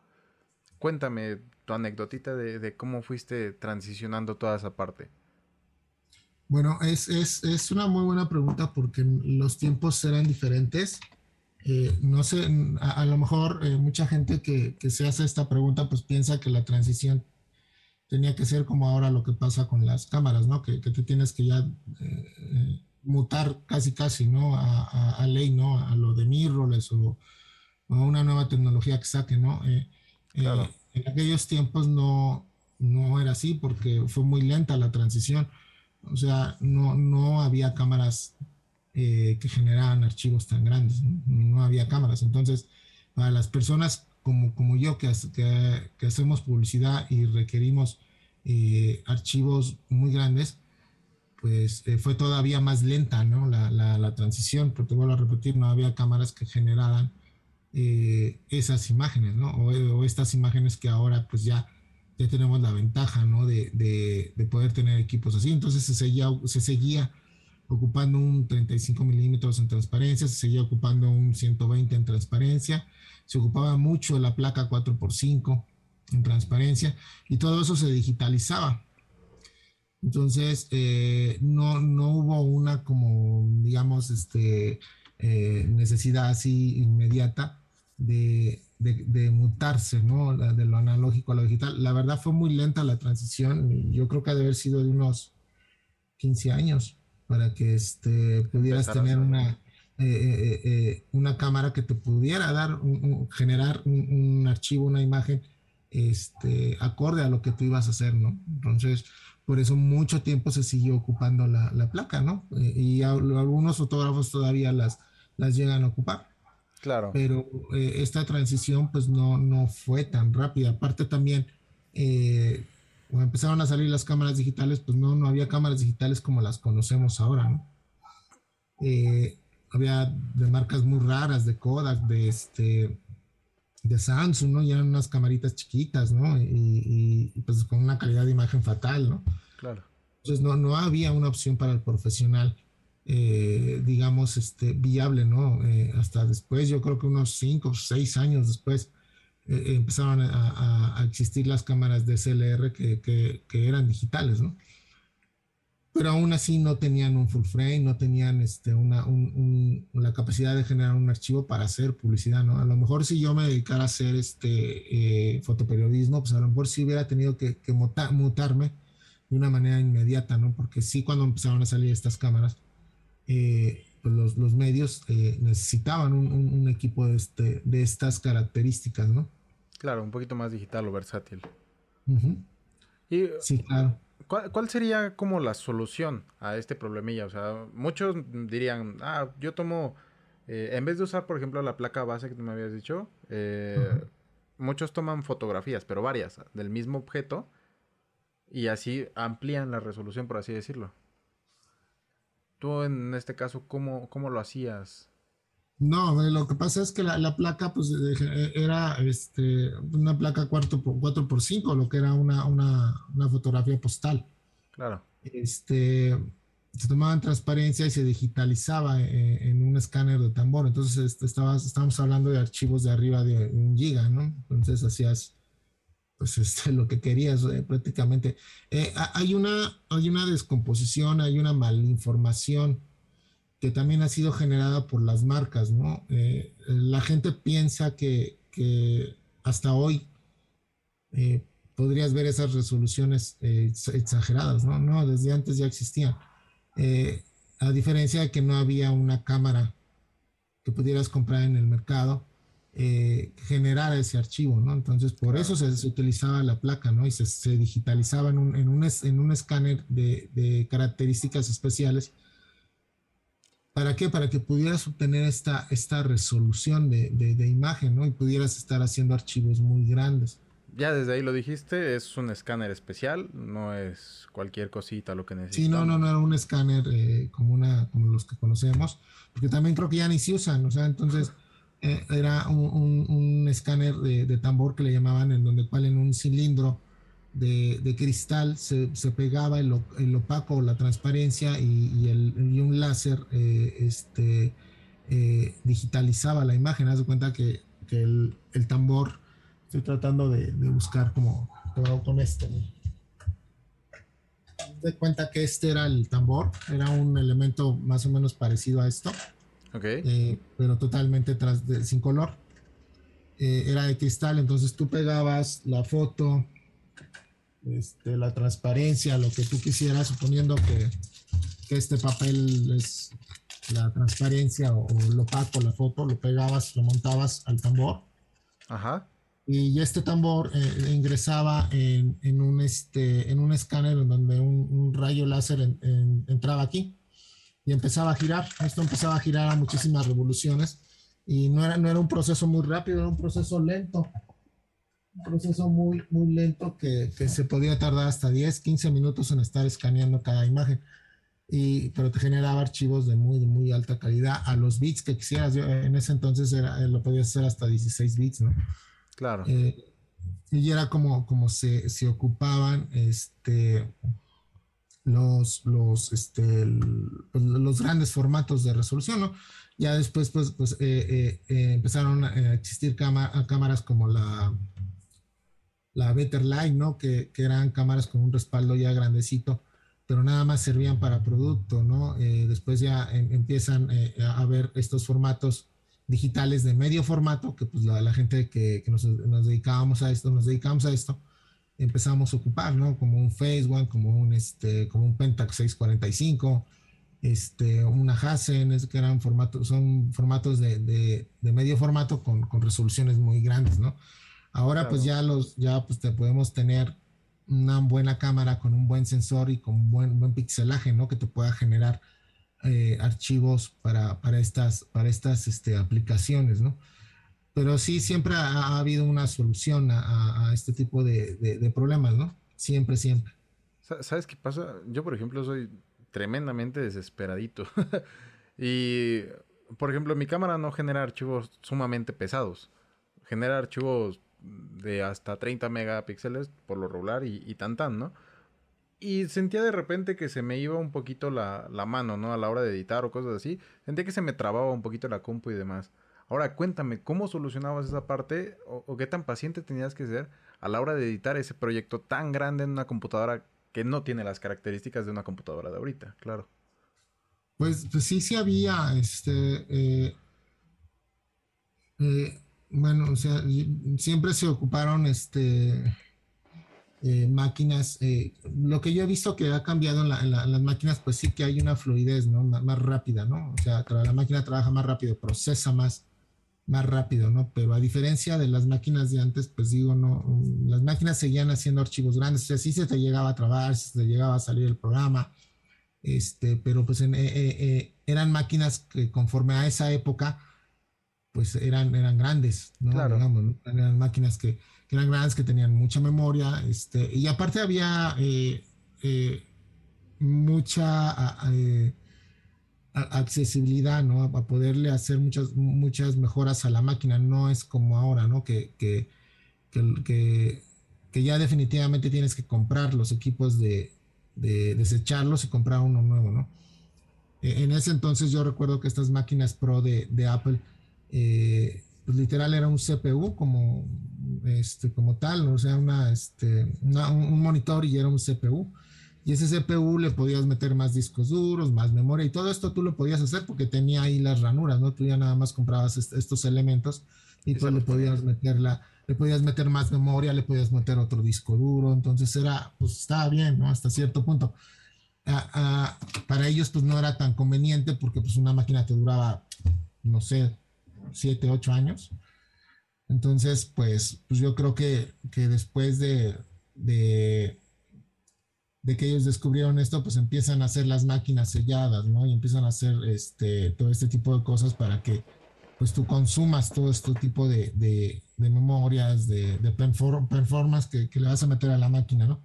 Cuéntame tu anecdotita de, cómo fuiste transicionando toda esa parte. Bueno, es, una muy buena pregunta porque los tiempos eran diferentes. Eh, no sé, a, lo mejor eh, mucha gente que, que, se hace esta pregunta pues piensa que la transición tenía que ser como ahora lo que pasa con las cámaras, ¿no? Que, que te tienes que ya eh, mutar casi casi, ¿no? A, ley, ¿no? A lo de mirrorless o, a una nueva tecnología que saque, ¿no? Eh, en aquellos tiempos no, no era así porque fue muy lenta la transición. O sea, no, no había cámaras que generaban archivos tan grandes, ¿no? había cámaras. Entonces, para las personas como, como yo que, que, hacemos publicidad y requerimos eh, archivos muy grandes, pues eh, fue todavía más lenta ¿no? la, la, transición, porque te vuelvo a repetir, no había cámaras que generaran eh, esas imágenes, ¿no? O, estas imágenes que ahora pues ya, ya tenemos la ventaja, ¿no? De, de, de poder tener equipos así. Entonces se seguía, se seguía ocupando un 35 milímetros en transparencia, se seguía ocupando un 120 en transparencia, se ocupaba mucho la placa 4x5 en transparencia y todo eso se digitalizaba. Entonces, eh, no, no hubo una como, digamos, este, eh, necesidad así inmediata de, de, mutarse, ¿no? de lo analógico a lo digital. La verdad fue muy lenta la transición. Yo creo que ha de haber sido de unos 15 años para que este, pudieras tener una, eh, eh, eh, una cámara que te pudiera dar, generar un, archivo, una imagen este, acorde a lo que tú ibas a hacer, ¿no? Entonces, por eso mucho tiempo se siguió ocupando la, la placa, ¿no? y algunos fotógrafos todavía las, las llegan a ocupar. Claro. Pero esta transición pues no, no fue tan rápida. Aparte también, cuando empezaron a salir las cámaras digitales, pues no, no había cámaras digitales como las conocemos ahora, ¿no? Eh, había de marcas muy raras, de Kodak, de este, de Samsung, ¿no? Y eran unas camaritas chiquitas, ¿no? Y, pues con una calidad de imagen fatal, ¿no? Claro. Entonces no, no había una opción para el profesional, eh, digamos, este, viable, ¿no? Eh, hasta después, yo creo que unos cinco o seis años después, eh, empezaron a, existir las cámaras de CLR que, que, eran digitales, ¿no? pero aún así no tenían un full frame, no tenían este, una, un, la capacidad de generar un archivo para hacer publicidad, ¿no? A lo mejor si yo me dedicara a hacer este eh, fotoperiodismo, pues a lo mejor sí hubiera tenido que, que mutarme de una manera inmediata, ¿no? Porque sí cuando empezaron a salir estas cámaras, eh, pues los, los, medios eh, necesitaban un, un, equipo de, este, de estas características, ¿no? Claro, un poquito más digital o versátil. y, sí, claro. ¿Cuál, sería como la solución a este problemilla? O sea, muchos dirían, ah, yo tomo, eh, en vez de usar, por ejemplo, la placa base que tú me habías dicho, eh, muchos toman fotografías, pero varias, del mismo objeto, y así amplían la resolución, por así decirlo. Tú en este caso, ¿cómo, cómo lo hacías? No, lo que pasa es que la, placa pues era este, una placa 4x, por 5 lo que era una, una, una, fotografía postal. Claro. Este, se tomaba en transparencia y se digitalizaba eh, en, un escáner de tambor. Entonces este, estabas, estábamos hablando de archivos de arriba de un giga, ¿no? Entonces hacías pues [laughs] este, lo que querías eh, prácticamente. Eh, hay, una, hay una descomposición, hay una malinformación que también ha sido generada por las marcas, ¿no? Eh, la gente piensa que, que hasta hoy podrías ver esas resoluciones exageradas, ¿no? No, desde antes ya existían. a diferencia de que no había una cámara que pudieras comprar en el mercado eh, generar ese archivo, ¿no? Entonces, por eso se, utilizaba la placa, ¿no? Y se, digitalizaba en un, en un, en un escáner de, de, características especiales. ¿Para qué? Para que pudieras obtener esta, esta resolución de, de, imagen, ¿no? Y pudieras estar haciendo archivos muy grandes. Ya desde ahí lo dijiste, es un escáner especial, no es cualquier cosita lo que necesitas. Sí, no, no, no era un escáner eh, como, una, como los que conocemos, porque también creo que ya ni se usan, o sea, entonces eh, era un, escáner de, tambor que le llamaban, en donde cual en un cilindro de, cristal se, pegaba el, opaco, la transparencia y, el, un láser eh, este, eh, digitalizaba la imagen. Haz de cuenta que, el, tambor, estoy tratando de, buscar como con este. De cuenta que este era el tambor, era un elemento más o menos parecido a esto eh, pero totalmente tras sin color. Eh, era de cristal, entonces tú pegabas la foto, este, la transparencia, lo que tú quisieras, suponiendo que, que este papel es la transparencia o, lo opaco, la foto, lo pegabas, lo montabas al tambor. Ajá. Y este tambor eh, ingresaba en, en, un, este, en un escáner en donde un, rayo láser entraba aquí y empezaba a girar. Esto empezaba a girar a muchísimas revoluciones y no era, no era un proceso muy rápido, era un proceso lento. Un proceso muy, muy lento que, que se podía tardar hasta 10, 15 minutos en estar escaneando cada imagen. Y, pero te generaba archivos de muy, muy alta calidad a los bits que quisieras. Yo, en ese entonces era, lo podías hacer hasta 16 bits, ¿no? Claro. Eh, y era como, como se, se ocupaban este, los, los, este, pues, los grandes formatos de resolución, ¿no? Ya después, pues, pues eh, eh, eh, empezaron a existir cámaras como la, la Better Light, ¿no? Que, que, eran cámaras con un respaldo ya grandecito, pero nada más servían para producto, ¿no? después ya em, empiezan a ver estos formatos digitales de medio formato, que pues la, la gente que, que nos, nos, dedicábamos a esto, nos dedicamos a esto, empezamos a ocupar, ¿no? Como un Phase One, como un, este, como un Pentax 645, este, una Hasen, es que eran formatos, son formatos de, de, de medio formato con, con, resoluciones muy grandes, ¿no? Ahora pues ya los, ya pues te podemos tener una buena cámara con un buen sensor y con buen, buen pixelaje, ¿no? Que te pueda generar eh, archivos para, para, estas, para estas este, aplicaciones, ¿no? Pero sí siempre ha, habido una solución a, este tipo de, problemas, ¿no? Siempre, siempre. ¿Sabes qué pasa? Yo, por ejemplo, soy tremendamente desesperadito. [laughs] y, por ejemplo, mi cámara no genera archivos sumamente pesados. Genera archivos de hasta 30 megapíxeles por lo regular y, y tan tan, ¿no? Y sentía de repente que se me iba un poquito la, la, mano, ¿no? A la hora de editar o cosas así. Sentía que se me trababa un poquito la compu y demás. Ahora cuéntame, ¿cómo solucionabas esa parte o, qué tan paciente tenías que ser a la hora de editar ese proyecto tan grande en una computadora que no tiene las características de una computadora de ahorita? Claro. Pues, pues sí, sí había, este, eh, eh, bueno, o sea, siempre se ocuparon, este, eh, máquinas, lo que yo he visto que ha cambiado en, las máquinas, pues sí que hay una fluidez, ¿no? más rápida, ¿no? O sea, la máquina trabaja más rápido, procesa más más rápido, ¿no? Pero a diferencia de las máquinas de antes, pues digo, no, las máquinas seguían haciendo archivos grandes, o sea, sí se te llegaba a trabar, se te llegaba a salir el programa, este, pero pues en, eh, eh, eh, eran máquinas que conforme a esa época, pues eran, eran grandes, ¿no? Claro. eran máquinas que, que, eran grandes, que tenían mucha memoria, este, y aparte había mucha accesibilidad, ¿no? A poderle hacer muchas, muchas mejoras a la máquina. No es como ahora, ¿no? Que, que, que, que, ya definitivamente tienes que comprar los equipos de, de, desecharlos y comprar uno nuevo, ¿no? E, en ese entonces yo recuerdo que estas máquinas Pro de, de Apple, eh, pues literal era un CPU como este, como tal, o sea, una, este, un monitor y era un CPU. Y ese CPU le podías meter más discos duros, más memoria y todo esto tú lo podías hacer porque tenía ahí las ranuras, ¿no? Tú ya nada más comprabas estos elementos y tú le podías meter la, le podías meter más memoria, le podías meter otro disco duro, entonces era, pues estaba bien, ¿no? Hasta cierto punto. para ellos pues no era tan conveniente porque pues una máquina te duraba, no sé, 7, 8 años. Entonces, pues, pues yo creo que, que después de, de de que ellos descubrieron esto, pues empiezan a hacer las máquinas selladas, ¿no? Y empiezan a hacer este, todo este tipo de cosas para que pues tú consumas todo este tipo de, memorias, de, de performance que, le vas a meter a la máquina, ¿no?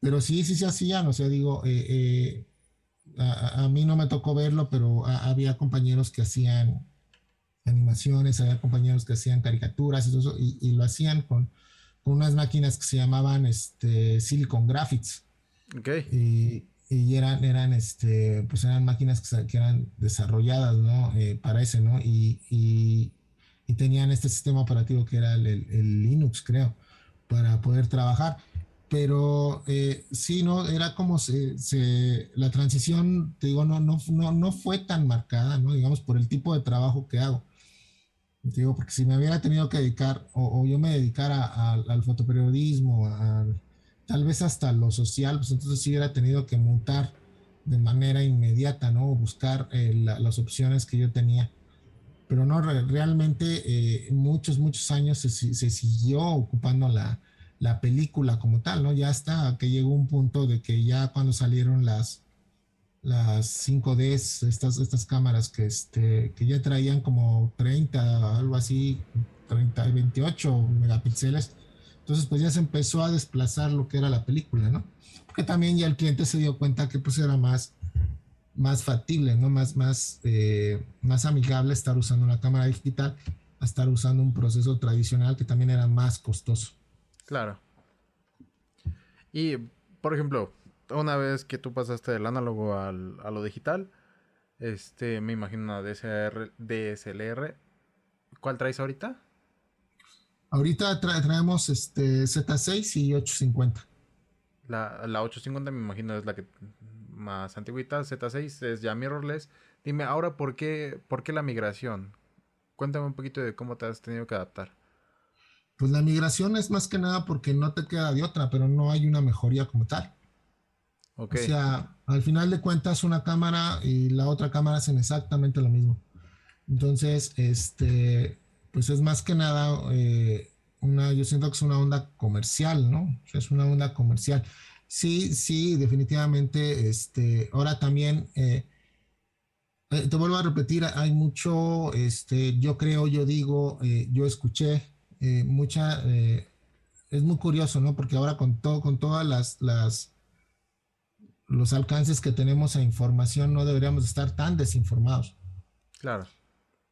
Pero sí, sí se hacían, o sea, digo, eh, eh, a, a, mí no me tocó verlo, pero había compañeros que hacían animaciones, había compañeros que hacían caricaturas y, lo hacían con, con, unas máquinas que se llamaban este, Silicon Graphics. Y, y, eran, eran, este, pues eran máquinas que, eran desarrolladas, ¿no? Eh, para ese, ¿no? Y, y, y, tenían este sistema operativo que era el, el, Linux, creo, para poder trabajar. Pero eh, sí, ¿no? Era como se, se, la transición, te digo, no, no, no, no fue tan marcada, ¿no? Digamos, por el tipo de trabajo que hago. Digo, porque si me hubiera tenido que dedicar, o, o yo me dedicara al fotoperiodismo, al tal vez hasta lo social, pues entonces sí hubiera tenido que mutar de manera inmediata, ¿no? buscar eh, las opciones que yo tenía. Pero no, realmente eh, muchos, muchos años se, siguió ocupando la, la, película como tal, ¿no? Ya hasta que llegó un punto de que ya cuando salieron las, las 5Ds, estas, estas cámaras que, este, que ya traían como 30, algo así, 30, 28 megapíxeles, entonces, pues ya se empezó a desplazar lo que era la película, ¿no? Porque también ya el cliente se dio cuenta que pues era más, más factible, ¿no? Más, más, eh, más amigable estar usando una cámara digital a estar usando un proceso tradicional que también era más costoso. Claro. Y, por ejemplo, una vez que tú pasaste del análogo al, a lo digital, este, me imagino una DSLR, DSLR. ¿Cuál traes ahorita? Ahorita traemos este Z6 y 850. La, la 850 me imagino es la que más antigüita, Z6 es ya mirrorless. Dime, ahora, ¿por qué, ¿por qué la migración? Cuéntame un poquito de cómo te has tenido que adaptar. Pues la migración es más que nada porque no te queda de otra, pero no hay una mejoría como tal. Okay. O sea, al final de cuentas, una cámara y la otra cámara hacen exactamente lo mismo. Entonces, este, pues es más que nada eh, una, yo siento que es una onda comercial, ¿no? es una onda comercial. Sí, sí, definitivamente, este, ahora también, eh, eh, te vuelvo a repetir, hay mucho, este, yo creo, yo digo, yo escuché mucha, es muy curioso, ¿no? Porque ahora con todo, con todas las, las, los alcances que tenemos a información, no deberíamos estar tan desinformados. Claro.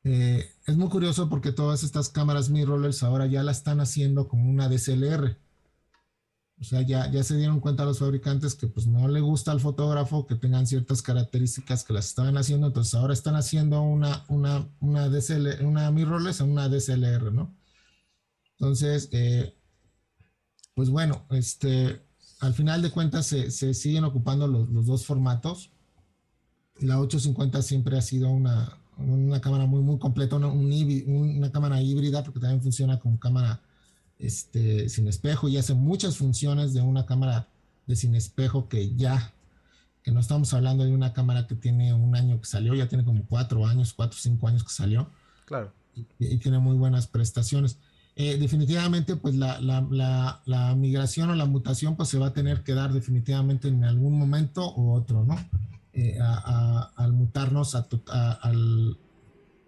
Eh, es muy curioso porque todas estas cámaras mirrorless ahora ya la están haciendo como una DSLR. O sea, ya, ya se dieron cuenta los fabricantes que pues no le gusta al fotógrafo que tengan ciertas características que las estaban haciendo, entonces ahora están haciendo una, una, una, DSLR, una mirrorless una DSLR, ¿no? Entonces, eh, pues bueno, este, al final de cuentas se, siguen ocupando los, los dos formatos. La 850 siempre ha sido una, una cámara muy, muy completa, una, una cámara híbrida, porque también funciona como cámara este, sin espejo y hace muchas funciones de una cámara de sin espejo que ya, que no estamos hablando de una cámara que tiene un año que salió, ya tiene como cuatro años, cuatro o cinco años que salió. Claro. Y, tiene muy buenas prestaciones. Eh, definitivamente, pues la, la, la, migración o la mutación, pues se va a tener que dar definitivamente en algún momento u otro, ¿no? Eh, al mutarnos al,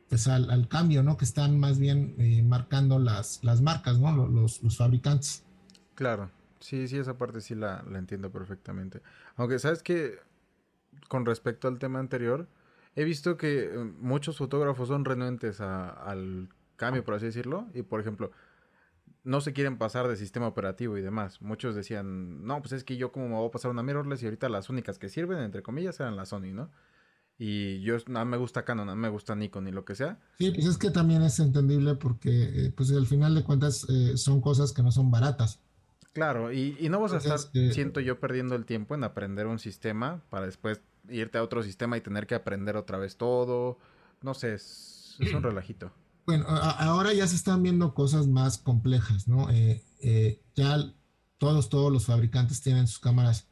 pues al, cambio, ¿no? Que están más bien eh, marcando las, las marcas, ¿no? Los, los, fabricantes. Claro, sí, sí, esa parte sí la, entiendo perfectamente. Aunque, ¿sabes que Con respecto al tema anterior, he visto que eh, muchos fotógrafos son renuentes al cambio, por así decirlo. Y, por ejemplo, no se quieren pasar de sistema operativo y demás. Muchos decían, no, pues es que yo como me voy a pasar una mirrorless y ahorita las únicas que sirven, entre comillas, eran la Sony, ¿no? Y yo no me gusta Canon, no me gusta Nikon ni lo que sea. Sí, pues es que también es entendible porque, eh, pues al final de cuentas, eh, son cosas que no son baratas. Claro, y, no vas a estar, siento yo, perdiendo el tiempo en aprender un sistema para después irte a otro sistema y tener que aprender otra vez todo. No sé, es, un [clears throat] relajito. Bueno, ahora ya se están viendo cosas más complejas, ¿no? ya todos, todos los fabricantes tienen sus cámaras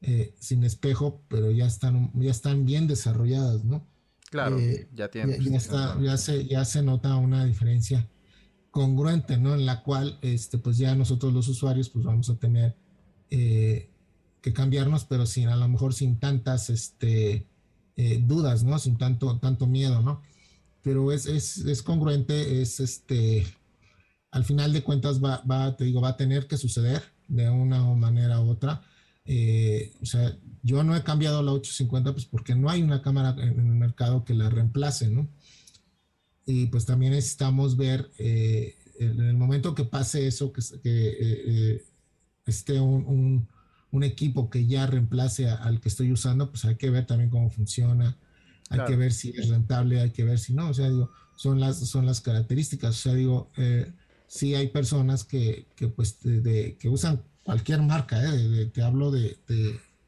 eh, sin espejo, pero ya están, ya están bien desarrolladas, ¿no? Claro, eh, ya tienen. Ya, está, ya, se, ya se nota una diferencia congruente, ¿no? En la cual, este, pues ya nosotros los usuarios, pues vamos a tener eh, que cambiarnos, pero sin, a lo mejor sin tantas, este, dudas, ¿no? Sin tanto, tanto miedo, ¿no? Pero es, es, es congruente, es, este, al final de cuentas va, va, te digo, va a tener que suceder de una manera u otra eh, o sea, yo no he cambiado la 850 pues porque no hay una cámara en el mercado que la reemplace, ¿no? Y pues también necesitamos ver eh, en el momento que pase eso, que, eh, esté un, un, equipo que ya reemplace al que estoy usando, pues hay que ver también cómo funciona, hay que ver si es rentable, hay que ver si no, o sea, digo, son las, son las características, o sea, digo, sí hay personas que, que pues, de, que usan cualquier marca, ¿eh? te hablo de,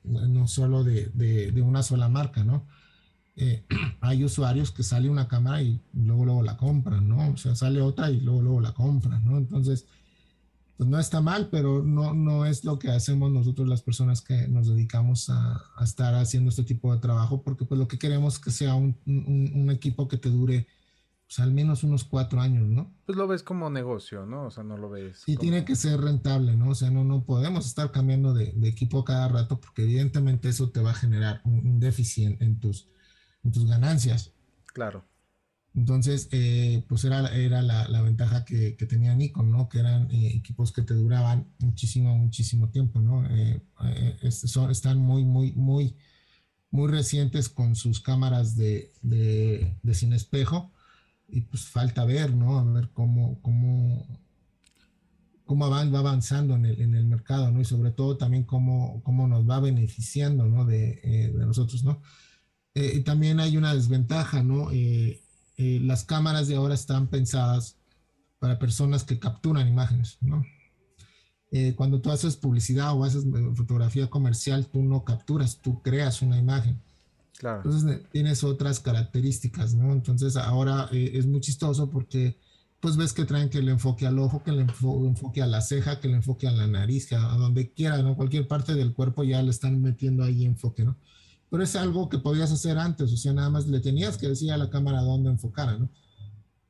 no solo de, una sola marca, ¿no? Eh, [clears throat] hay usuarios que sale una cámara y luego luego la compran, ¿no? O sea, sale otra y luego luego la compran, ¿no? Entonces, pues no está mal, pero no, no es lo que hacemos nosotros las personas que nos dedicamos a, estar haciendo este tipo de trabajo, porque pues lo que queremos es que sea un, un equipo que te dure pues al menos unos cuatro años, ¿no? Pues lo ves como negocio, ¿no? O sea, no lo ves. Sí, tiene que ser rentable, ¿no? O sea, no, no podemos estar cambiando de, equipo cada rato porque evidentemente eso te va a generar un, déficit en, tus, tus ganancias. Claro. Entonces, eh, pues era, era la, ventaja que, tenía Nikon, ¿no? Que eran eh, equipos que te duraban muchísimo, muchísimo tiempo, ¿no? Eh, este, son, están muy, muy, muy, muy recientes con sus cámaras de, de, de sin espejo y pues falta ver, ¿no? A ver cómo, cómo, cómo va, avanzando en el, en el, mercado, ¿no? Y sobre todo también cómo, cómo nos va beneficiando, ¿no? De, eh, de nosotros, ¿no? Eh, también hay una desventaja, ¿no? Eh, las cámaras de ahora están pensadas para personas que capturan imágenes, ¿no? cuando tú haces publicidad o haces fotografía comercial, tú no capturas, tú creas una imagen. Entonces tienes otras características, ¿no? Entonces ahora eh, es muy chistoso porque pues ves que traen que le enfoque al ojo, que le enfoque a la ceja, que le enfoque a la nariz, a, donde quiera, ¿no? Cualquier parte del cuerpo ya le están metiendo ahí enfoque, ¿no? Pero es algo que podías hacer antes, o sea, nada más le tenías que decir a la cámara dónde enfocara, ¿no?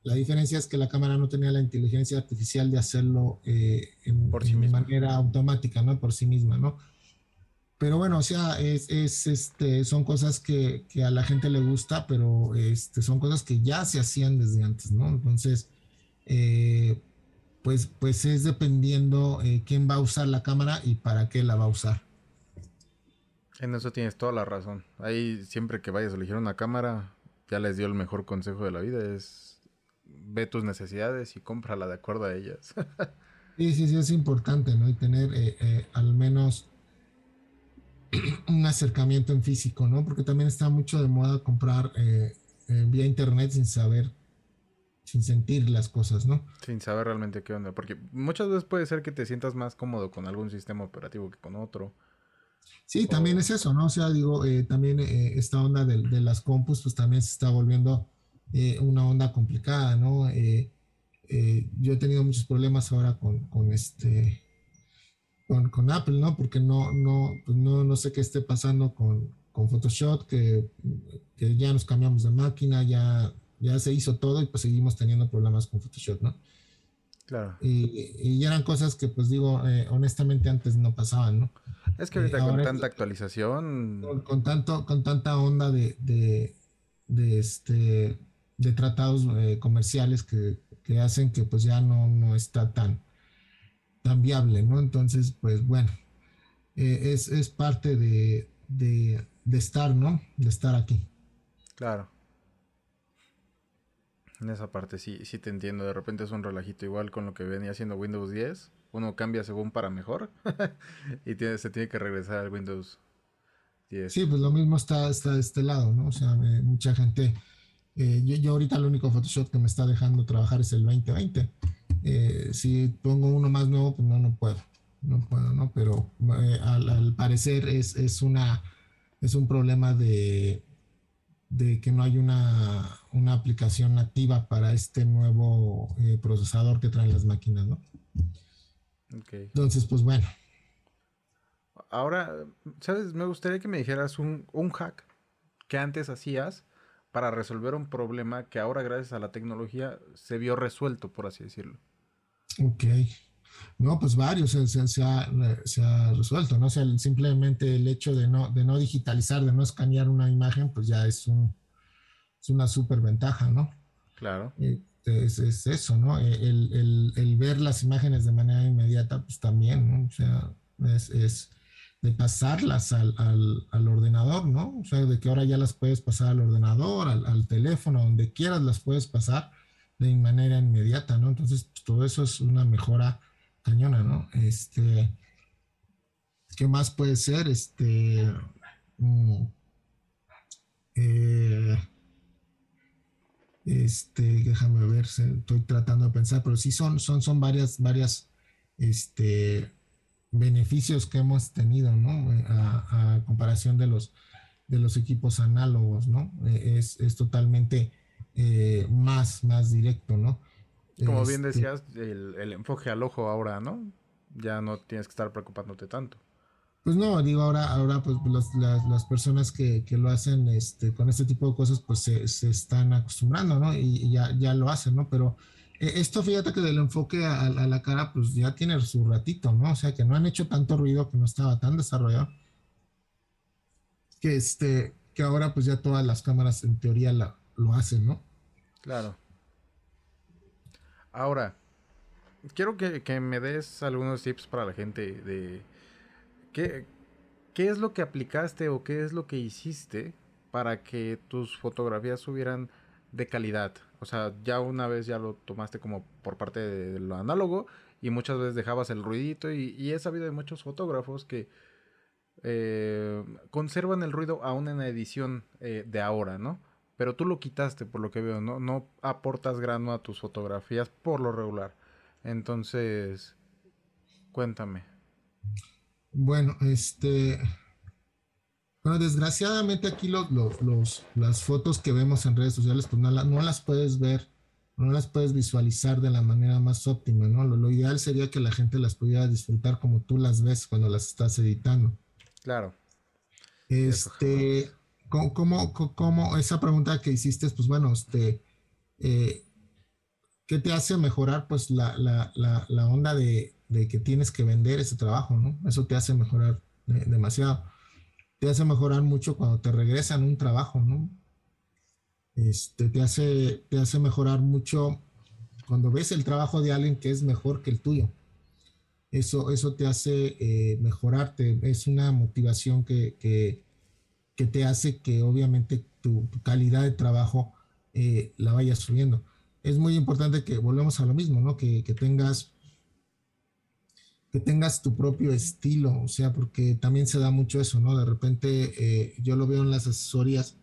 La diferencia es que la cámara no tenía la inteligencia artificial de hacerlo eh, en, Por sí de manera automática, ¿no? Por sí misma, ¿no? pero bueno, o sea, es, este, son cosas que, a la gente le gusta, pero este, son cosas que ya se hacían desde antes, ¿no? Entonces, eh, pues, pues es dependiendo eh, quién va a usar la cámara y para qué la va a usar. En eso tienes toda la razón. Ahí siempre que vayas a elegir una cámara, ya les dio el mejor consejo de la vida, es ve tus necesidades y cómprala de acuerdo a ellas. [laughs] sí, sí, sí, es importante, ¿no? Y tener eh, al menos [clears throat] un acercamiento en físico, ¿no? Porque también está mucho de moda comprar eh, eh, vía internet sin saber, sin sentir las cosas, ¿no? Sin saber realmente qué onda, porque muchas veces puede ser que te sientas más cómodo con algún sistema operativo que con otro. Sí, también es eso, ¿no? O sea, digo, eh, también esta onda de, las compus, pues también se está volviendo una onda complicada, ¿no? yo he tenido muchos problemas ahora con, con este con, Apple, ¿no? Porque no, no, pues no, no sé qué esté pasando con, con Photoshop, que, que, ya nos cambiamos de máquina, ya, ya se hizo todo y pues seguimos teniendo problemas con Photoshop, ¿no? Claro. Y, y eran cosas que, pues digo, eh, honestamente antes no pasaban, ¿no? Es que ahorita eh, con tanta actualización. Con, tanto, con tanta onda de, de, de este, de tratados eh, comerciales que, que, hacen que pues ya no, no está tan, tan viable, ¿no? Entonces, pues bueno, eh, es, parte de, de, estar, ¿no? De estar aquí. Claro. En esa parte sí, sí te entiendo. De repente es un relajito igual con lo que venía haciendo Windows 10. Uno cambia según para mejor [laughs] y se tiene que regresar al Windows Sí, pues lo mismo está, está de este lado, ¿no? O sea, mucha gente, eh, yo, yo, ahorita el único Photoshop que me está dejando trabajar es el 2020. Eh, si pongo uno más nuevo, pues no, no puedo, no puedo, ¿no? Pero eh, al, parecer es, es, una, es un problema de, de que no hay una, una aplicación nativa para este nuevo procesador que traen las máquinas, ¿no? Okay. Entonces, pues bueno, Ahora, ¿sabes? Me gustaría que me dijeras un, hack que antes hacías para resolver un problema que ahora gracias a la tecnología se vio resuelto, por así decirlo. Ok. No, pues varios se, ha, resuelto, ¿no? O sea, simplemente el hecho de no, de no digitalizar, de no escanear una imagen, pues ya es, un, es una súper ventaja, ¿no? Claro. Es, es, eso, ¿no? El, el, el, ver las imágenes de manera inmediata, pues también, ¿no? O sea, es, es de pasarlas al, al, ordenador, ¿no? O sea, de que ahora ya las puedes pasar al ordenador, al, teléfono, donde quieras las puedes pasar de manera inmediata, ¿no? Entonces, pues, todo eso es una mejora cañona, ¿no? Este, ¿qué más puede ser? Este, mm, eh, este, déjame ver, estoy tratando de pensar, pero sí son, son, son varias, varias, este, beneficios que hemos tenido, ¿no? A, comparación de los, de los equipos análogos, ¿no? Eh, es, es totalmente eh, más, más directo, ¿no? Como bien este decías, el, el, enfoque al ojo ahora, ¿no? Ya no tienes que estar preocupándote tanto. Pues no, digo, ahora, ahora pues las, las, personas que, que, lo hacen este, con este tipo de cosas, pues se, se están acostumbrando, ¿no? Y, ya, ya lo hacen, ¿no? Pero e, esto fíjate que del enfoque a, la cara, pues ya tiene su ratito, ¿no? O sea, que no han hecho tanto ruido, que no estaba tan desarrollado. Que este, que ahora pues ya todas las cámaras en teoría lo hacen, ¿no? Claro. Ahora, quiero que, que, me des algunos tips para la gente de qué, es lo que aplicaste o qué es lo que hiciste para que tus fotografías subieran de calidad. O sea, ya una vez ya lo tomaste como por parte de lo análogo y muchas veces dejabas el ruidito y, y he sabido de muchos fotógrafos que eh, conservan el ruido aún en la edición eh, de ahora, ¿no? Pero tú lo quitaste por lo que veo, ¿no? No aportas grano a tus fotografías por lo regular. Entonces, cuéntame. Bueno, este, bueno, desgraciadamente aquí los, los, las fotos que vemos en redes sociales, pues no, no, las puedes ver, no las puedes visualizar de la manera más óptima, ¿no? Lo, ideal sería que la gente las pudiera disfrutar como tú las ves cuando las estás editando. Claro. Este, ¿cómo, cómo, esa pregunta que hiciste, pues bueno, este, eh, ¿qué te hace mejorar? Pues la, la, la, la onda de, de, que tienes que vender ese trabajo, ¿no? Eso te hace mejorar eh, demasiado te hace mejorar mucho cuando te regresan un trabajo, ¿no? Este, te, hace, te hace mejorar mucho cuando ves el trabajo de alguien que es mejor que el tuyo. Eso, eso te hace eh, mejorarte, es una motivación que, que, te hace que obviamente tu, calidad de trabajo eh, la vayas subiendo. Es muy importante que volvemos a lo mismo, ¿no? Que, que tengas que tengas tu propio estilo, o sea, porque también se da mucho eso, ¿no? De repente eh, yo lo veo en las asesorías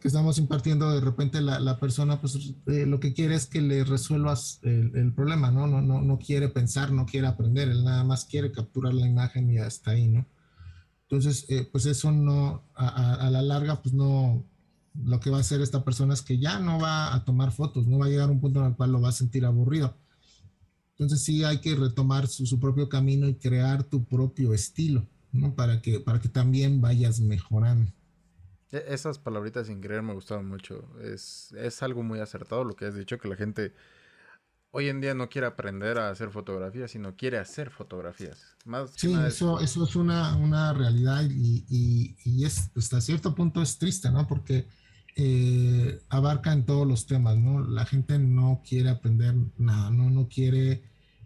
que estamos impartiendo, de repente la, persona pues eh, lo que quiere es que le resuelvas el, problema, ¿no? ¿no? No, no quiere pensar, no quiere aprender, él nada más quiere capturar la imagen y hasta ahí, ¿no? Entonces, eh, pues eso no, a, a, la larga, pues no, lo que va a hacer esta persona es que ya no va a tomar fotos, no va a llegar a un punto en el cual lo va a sentir aburrido entonces sí hay que retomar su, propio camino y crear tu propio estilo, ¿no? Para que, para que también vayas mejorando. E, esas palabritas sin creer me gustaron mucho. Es, es algo muy acertado lo que has dicho, que la gente hoy en día no quiere aprender a hacer fotografías, sino quiere hacer fotografías. Más sí, eso, eso es una, una realidad y, y, y, es, hasta cierto punto es triste, ¿no? Porque eh, abarca en todos los temas, ¿no? La gente no quiere aprender nada, no, no quiere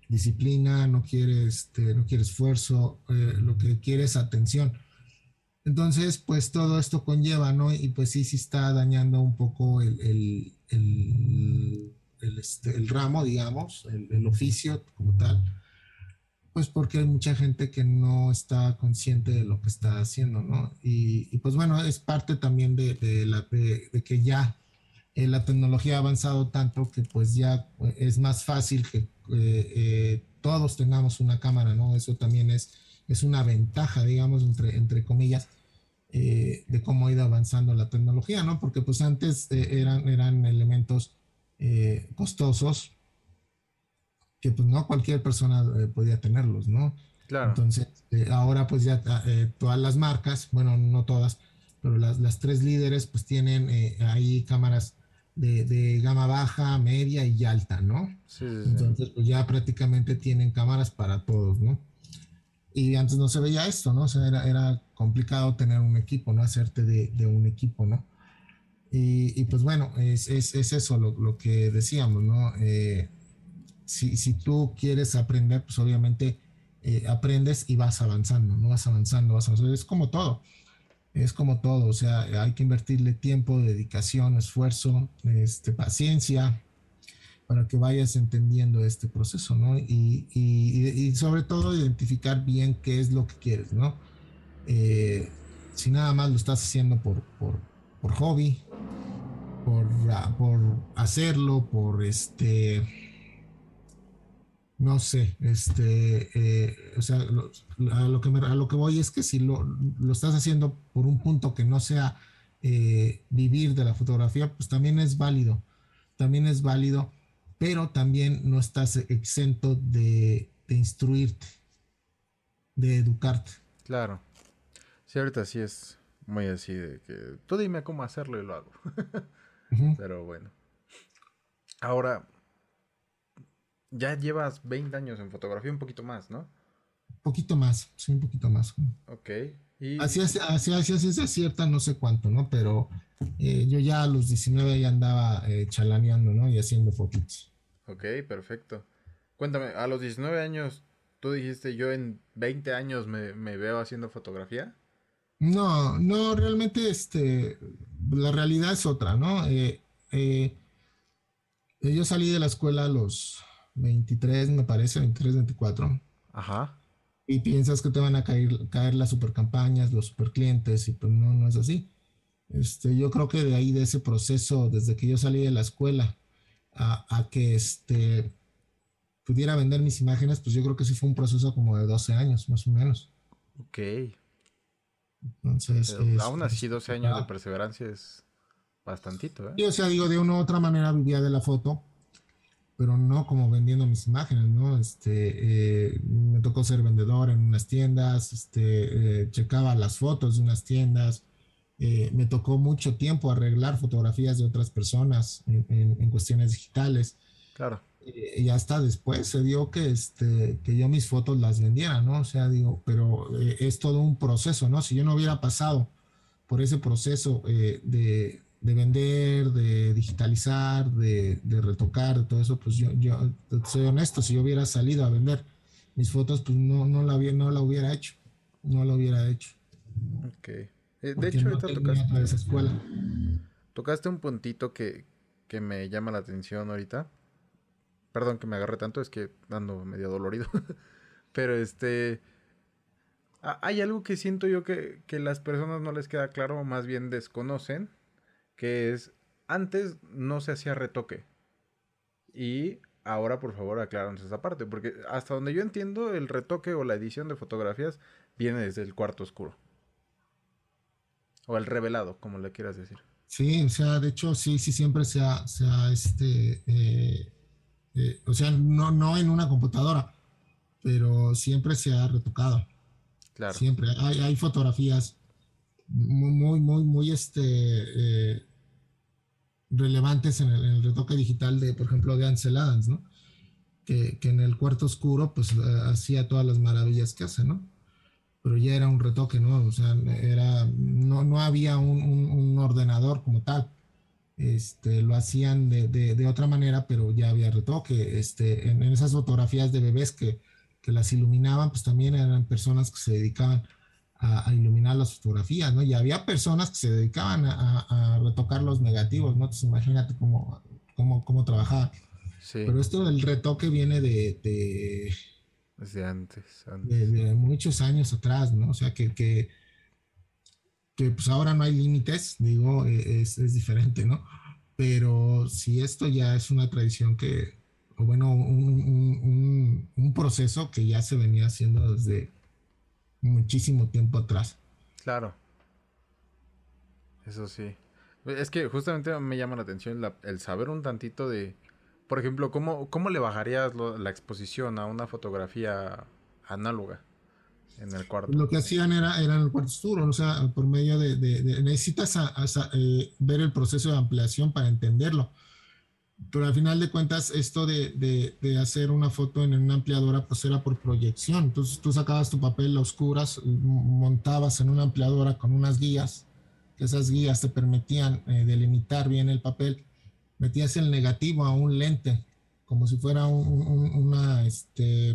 disciplina, no quiere, este, no quiere esfuerzo, eh, lo que quiere es atención. Entonces, pues todo esto conlleva, ¿no? Y pues sí, sí está dañando un poco el, el, el, el este, ramo, digamos, el, oficio como tal. Pues porque hay mucha gente que no está consciente de lo que está haciendo, ¿no? Y, pues bueno, es parte también de, que ya eh, la tecnología ha avanzado tanto que pues ya eh, es más fácil que eh, todos tengamos una cámara, ¿no? Eso también es, es una ventaja, digamos, entre, entre comillas, de cómo ha ido avanzando la tecnología, ¿no? Porque pues antes eran, eran elementos costosos, que pues no cualquier persona eh, podía tenerlos, ¿no? Claro. Entonces, eh, ahora pues ya eh, todas las marcas, bueno, no todas, pero las, las tres líderes pues tienen ahí cámaras de, de, gama baja, media y alta, ¿no? Sí, sí, Entonces, pues ya prácticamente tienen cámaras para todos, ¿no? Y antes no se veía esto, ¿no? O sea, era, era complicado tener un equipo, ¿no? Hacerte de, de un equipo, ¿no? Y, y, pues bueno, es, es, es eso lo, lo, que decíamos, ¿no? Eh, si, tú quieres aprender, pues obviamente eh, aprendes y vas avanzando, no vas avanzando, vas avanzando. Es como todo, es como todo, o sea, hay que invertirle tiempo, dedicación, esfuerzo, este, paciencia para que vayas entendiendo este proceso, ¿no? Y, sobre todo identificar bien qué es lo que quieres, ¿no? Eh, si nada más lo estás haciendo por, por, hobby, por, por hacerlo, por este no sé, este, eh, o sea, a, lo que a lo que voy es que si lo, lo estás haciendo por un punto que no sea eh, vivir de la fotografía, pues también es válido, también es válido, pero también no estás exento de, instruirte, de educarte. Claro. Sí, ahorita sí es muy así de que tú dime cómo hacerlo y lo hago. [laughs] Pero bueno. Ahora, ya llevas 20 años en fotografía, un poquito más, ¿no? Un poquito más, sí, un poquito más. Ok. Y... Así es, así, así, así cierta, no sé cuánto, ¿no? Pero eh, yo ya a los 19 ya andaba eh, chalaneando, ¿no? Y haciendo fotos. Ok, perfecto. Cuéntame, a los 19 años, tú dijiste, yo en 20 años me, me veo haciendo fotografía. No, no, realmente, este, la realidad es otra, ¿no? Eh, eh yo salí de la escuela a los 23, me parece, 23, 24. Ajá. Y piensas que te van a caer, caer las super campañas, los super clientes, y pues no, no es así. Este, yo creo que de ahí, de ese proceso, desde que yo salí de la escuela a, que este, pudiera vender mis imágenes, pues yo creo que sí fue un proceso como de 12 años, más o menos. Ok. Entonces. aún así, 12 años de perseverancia es bastantito, ¿eh? Y o sea, digo, de una u otra manera vivía de la foto pero no como vendiendo mis imágenes, ¿no? Este, eh, me tocó ser vendedor en unas tiendas, este, eh, checaba las fotos de unas tiendas, eh, me tocó mucho tiempo arreglar fotografías de otras personas en, cuestiones digitales. Claro. y hasta después se dio que, este, que yo mis fotos las vendiera, ¿no? O sea, digo, pero es todo un proceso, ¿no? Si yo no hubiera pasado por ese proceso de de vender, de digitalizar, de, retocar, de todo eso, pues yo, yo soy honesto, si yo hubiera salido a vender mis fotos, pues no, no, la, no la hubiera hecho, no la hubiera hecho. Ok. Eh, de hecho, ahorita tocaste, esa escuela. tocaste un puntito que, que me llama la atención ahorita. Perdón que me agarre tanto, es que ando medio dolorido. [laughs] Pero este... Hay algo que siento yo que, que las personas no les queda claro, o más bien desconocen, que es, antes no se hacía retoque. Y ahora, por favor, acláranos esa parte, porque hasta donde yo entiendo, el retoque o la edición de fotografías viene desde el cuarto oscuro. O el revelado, como le quieras decir. Sí, o sea, de hecho, sí, sí, siempre se ha, se este, eh, eh, o sea, no, no en una computadora, pero siempre se ha retocado. Claro. Siempre. Hay, hay fotografías muy, muy, muy, muy, este, eh, relevantes en el, retoque digital de, por ejemplo, de Ansel Adams, ¿no? Que, que en el cuarto oscuro, pues eh, hacía todas las maravillas que hace, ¿no? Pero ya era un retoque, ¿no? O sea, era, no, no había un, un, ordenador como tal. Este, lo hacían de, de, de, otra manera, pero ya había retoque. Este, en, en esas fotografías de bebés que, que las iluminaban, pues también eran personas que se dedicaban a, iluminar las fotografías, ¿no? Y había personas que se dedicaban a, retocar los negativos, ¿no? Entonces imagínate cómo, cómo, cómo trabajaba. Sí. Pero esto del retoque viene de, Desde antes. De, muchos años atrás, ¿no? O sea, que, que, pues ahora no hay límites, digo, e, es, es, diferente, ¿no? Pero si esto ya es una tradición que, o bueno, un, un proceso que ya se venía haciendo desde muchísimo tiempo atrás. Claro. Eso sí. Es que justamente me llama la atención el saber un tantito de, por ejemplo, ¿cómo, cómo le bajarías la exposición a una fotografía análoga en el cuarto? Lo que hacían era, era en el cuarto oscuro, o sea, por medio de, necesitas eh, ver el proceso de ampliación para entenderlo. Pero al final de cuentas, esto de, hacer una foto en una ampliadora, pues era por proyección. Entonces tú sacabas tu papel a oscuras, montabas en una ampliadora con unas guías esas guías te permitían eh, delimitar bien el papel, metías el negativo a un lente, como si fuera un, una, este,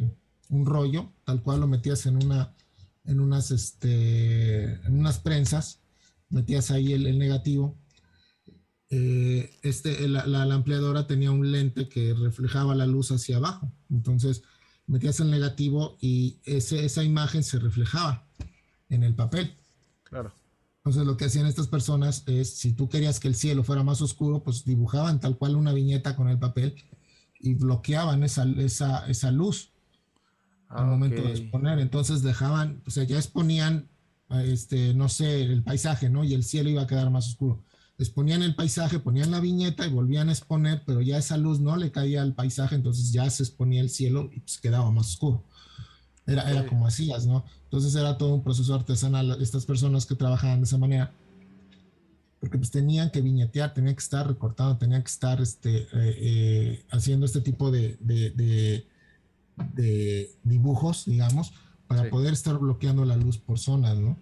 un rollo, tal cual lo metías en, una, en, unas, este, en unas prensas, metías ahí el, negativo. Eh, este, la, la, ampliadora tenía un lente que reflejaba la luz hacia abajo, entonces metías el negativo y ese, esa imagen se reflejaba en el papel. Claro. Entonces lo que hacían estas personas es, si tú querías que el cielo fuera más oscuro, pues dibujaban tal cual una viñeta con el papel y bloqueaban esa, esa, esa luz al momento de exponer. Entonces dejaban, o sea, ya exponían, este, no sé, el paisaje, ¿no? Y el cielo iba a quedar más oscuro. Exponían el paisaje, ponían la viñeta y volvían a exponer, pero ya esa luz no le caía al paisaje, entonces ya se exponía el cielo y pues quedaba más oscuro. Era, era como hacías, ¿no? Entonces era todo un proceso artesanal, estas personas que trabajaban de esa manera, porque pues tenían que viñetear, tenían que estar recortando, tenían que estar este, eh, eh, haciendo este tipo de, de, dibujos, digamos, para poder estar bloqueando la luz por zonas, ¿no?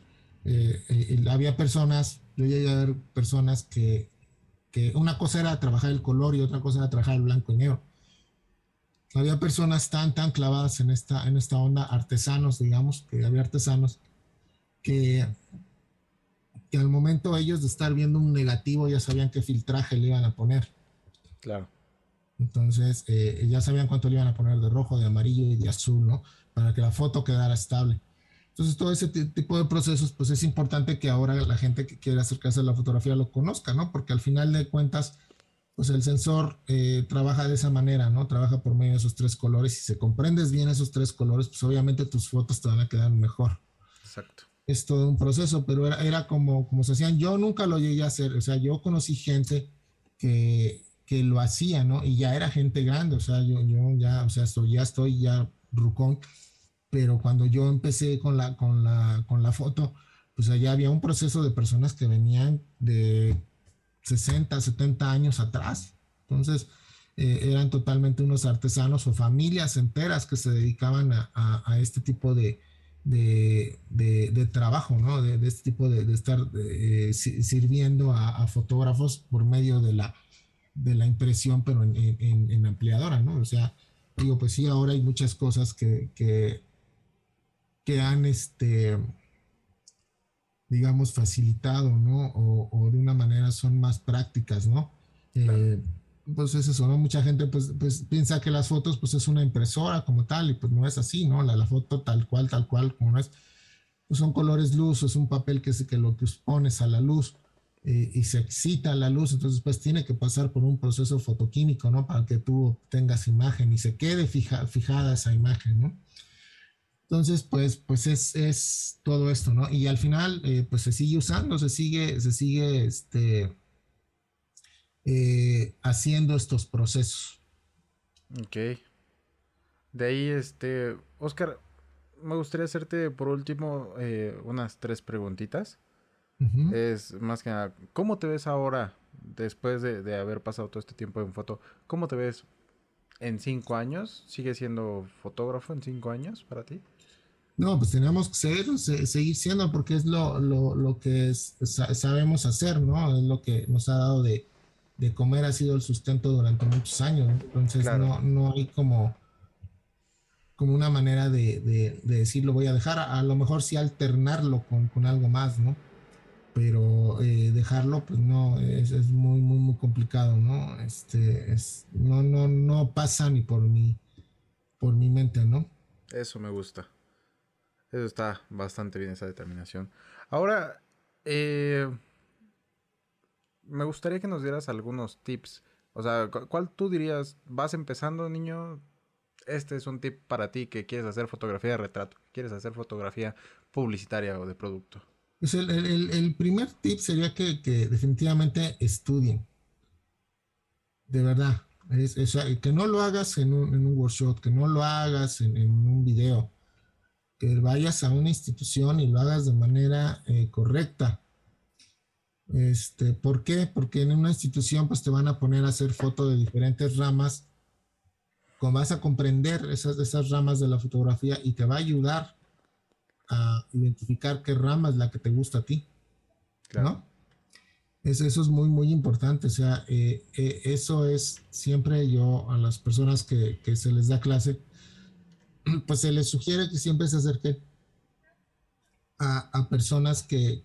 Eh, había personas, yo llegué a ver personas que, que una cosa era trabajar el color y otra cosa era trabajar el blanco y negro había personas tan, tan clavadas en esta, en esta onda, artesanos, digamos, que había artesanos, que, que al momento ellos de estar viendo un negativo ya sabían qué filtraje le iban a poner. Claro. Entonces, eh, ya sabían cuánto le iban a poner de rojo, de amarillo y de azul, ¿no? Para que la foto quedara estable. Entonces, todo ese tipo de procesos, pues es importante que ahora la gente que quiere acercarse a la fotografía lo conozca, ¿no? Porque al final de cuentas, pues el sensor eh, trabaja de esa manera, ¿no? Trabaja por medio de esos tres colores. Si se comprendes bien esos tres colores, pues obviamente tus fotos te van a quedar mejor. Exacto. Es todo un proceso, pero era, era como, como se hacían. Yo nunca lo llegué a hacer, o sea, yo conocí gente que, que lo hacía, ¿no? Y ya era gente grande, o sea, yo, yo ya, o sea, estoy, ya estoy ya rucón, pero cuando yo empecé con la, con la, con la foto, pues allá había un proceso de personas que venían de 60, 70 años atrás. Entonces, eh, eran totalmente unos artesanos o familias enteras que se dedicaban a, este tipo de, de, trabajo, ¿no? De, este tipo de, estar eh, sirviendo a, fotógrafos por medio de la, de la impresión, pero en, en, ampliadora, ¿no? O sea, digo, pues sí, ahora hay muchas cosas que, que, que han, este, digamos, facilitado, ¿no? O, de una manera son más prácticas, ¿no? Eh, pues es eso, ¿no? Mucha gente pues, pues, piensa que las fotos pues es una impresora como tal y pues no es así, ¿no? La, la foto tal cual, tal cual, como no es, pues son colores luz, es un papel que es que lo que pones a la luz eh, y se excita la luz, entonces pues tiene que pasar por un proceso fotoquímico, ¿no? Para que tú tengas imagen y se quede fija, fijada esa imagen, ¿no? Entonces, pues, pues es, es todo esto, ¿no? Y al final, eh, pues se sigue usando, se sigue, se sigue, este, eh, haciendo estos procesos. Ok. De ahí, este, Oscar, me gustaría hacerte por último eh, unas tres preguntitas. Es más que nada, ¿cómo te ves ahora después de, de, haber pasado todo este tiempo en foto? ¿Cómo te ves en cinco años? ¿Sigue siendo fotógrafo en cinco años para ti? No, pues tenemos que ser, seguir siendo porque es lo, lo, lo que sabemos hacer, ¿no? Es lo que nos ha dado de, de, comer, ha sido el sustento durante muchos años. Entonces no, no hay como, como una manera de, de, de decir lo voy a dejar. A, lo mejor sí alternarlo con, con algo más, ¿no? Pero eh, dejarlo, pues no, es, es, muy, muy, muy complicado, ¿no? Este, es, no, no, no pasa ni por mi, por mi mente, ¿no? Eso me gusta. Eso está bastante bien, esa determinación. Ahora, eh, me gustaría que nos dieras algunos tips. O sea, ¿cuál tú dirías? Vas empezando, niño. Este es un tip para ti que quieres hacer fotografía de retrato, quieres hacer fotografía publicitaria o de producto. Pues el, primer tip sería que, definitivamente estudien. De verdad. Que no lo hagas en un, workshop, que no lo hagas en, un video, que vayas a una institución y lo hagas de manera eh, correcta. Este, ¿Por qué? Porque en una institución pues te van a poner a hacer fotos de diferentes ramas, vas a comprender esas, esas ramas de la fotografía y te va a ayudar a identificar qué rama es la que te gusta a ti. ¿No? Eso, eso es muy, muy importante. O sea, eh, eh, eso es siempre yo a las personas que, que, se les da clase, [clears throat] pues se les sugiere que siempre se acerquen a, a personas que,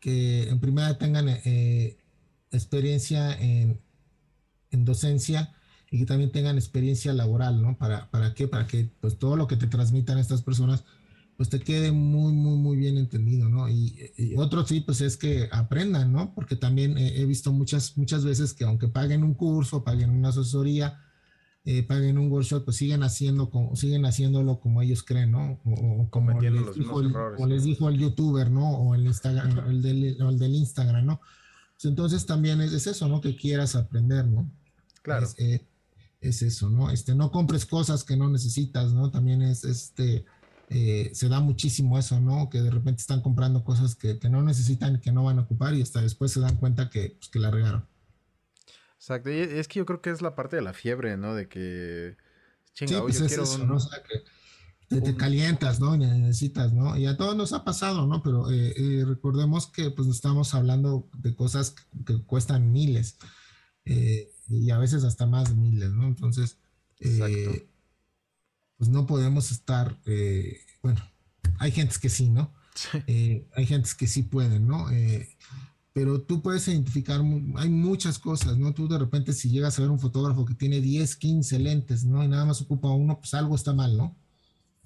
que en primera tengan eh, experiencia en, en, docencia y que también tengan experiencia laboral, ¿no? ¿Para, para qué? Para que pues todo lo que te transmitan estas personas pues te quede muy, muy, muy bien entendido, ¿no? Y, otro sí, pues es que aprendan, ¿no? Porque también he visto muchas, muchas veces que aunque paguen un curso, paguen una asesoría, eh, paguen un workshop, pues siguen haciendo como, siguen haciéndolo como ellos creen, ¿no? O, como, les dijo, el, les dijo el youtuber, ¿no? O el Instagram, el del, el del Instagram, ¿no? Pues entonces también es, eso, ¿no? Que quieras aprender, ¿no? Claro. Es, eh, es, eso, ¿no? Este, no compres cosas que no necesitas, ¿no? También es, este, eh, se da muchísimo eso, ¿no? Que de repente están comprando cosas que, no necesitan y que no van a ocupar y hasta después se dan cuenta que, pues, que la regaron. Exacto, y es que yo creo que es la parte de la fiebre, ¿no? De que... Chinga, pues quiero ¿no? O sea, que te, calientas, ¿no? Y necesitas, ¿no? Y a todos nos ha pasado, ¿no? Pero eh, eh, recordemos que pues estamos hablando de cosas que, cuestan miles y a veces hasta más de miles, ¿no? Entonces, pues no podemos estar, eh, bueno, hay gentes que sí, ¿no? Eh, hay gentes que sí pueden, ¿no? Pero tú puedes identificar, hay muchas cosas, ¿no? Tú de repente si llegas a ver un fotógrafo que tiene 10, 15 lentes, ¿no? Y nada más ocupa uno, pues algo está mal, ¿no?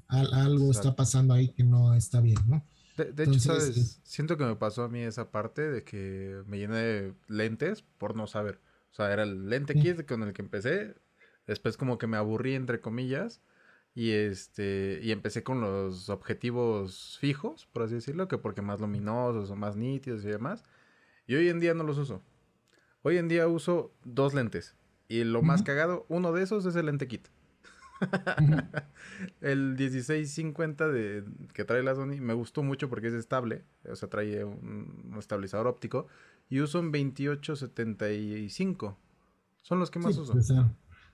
algo está pasando ahí que no está bien, ¿no? De, hecho, ¿sabes? Siento que me pasó a mí esa parte de que me llené de lentes por no saber. O sea, era el lente kit con el que empecé. Después como que me aburrí, entre comillas. Y este. Y empecé con los objetivos fijos, por así decirlo, que porque más luminosos o más nítidos y demás. Y hoy en día no los uso. Hoy en día uso dos lentes. Y lo más cagado, uno de esos es el lente kit. el 1650 de, que trae la Sony me gustó mucho porque es estable. O sea, trae un, estabilizador óptico. Y uso un 2875. Son los que más uso. Pues,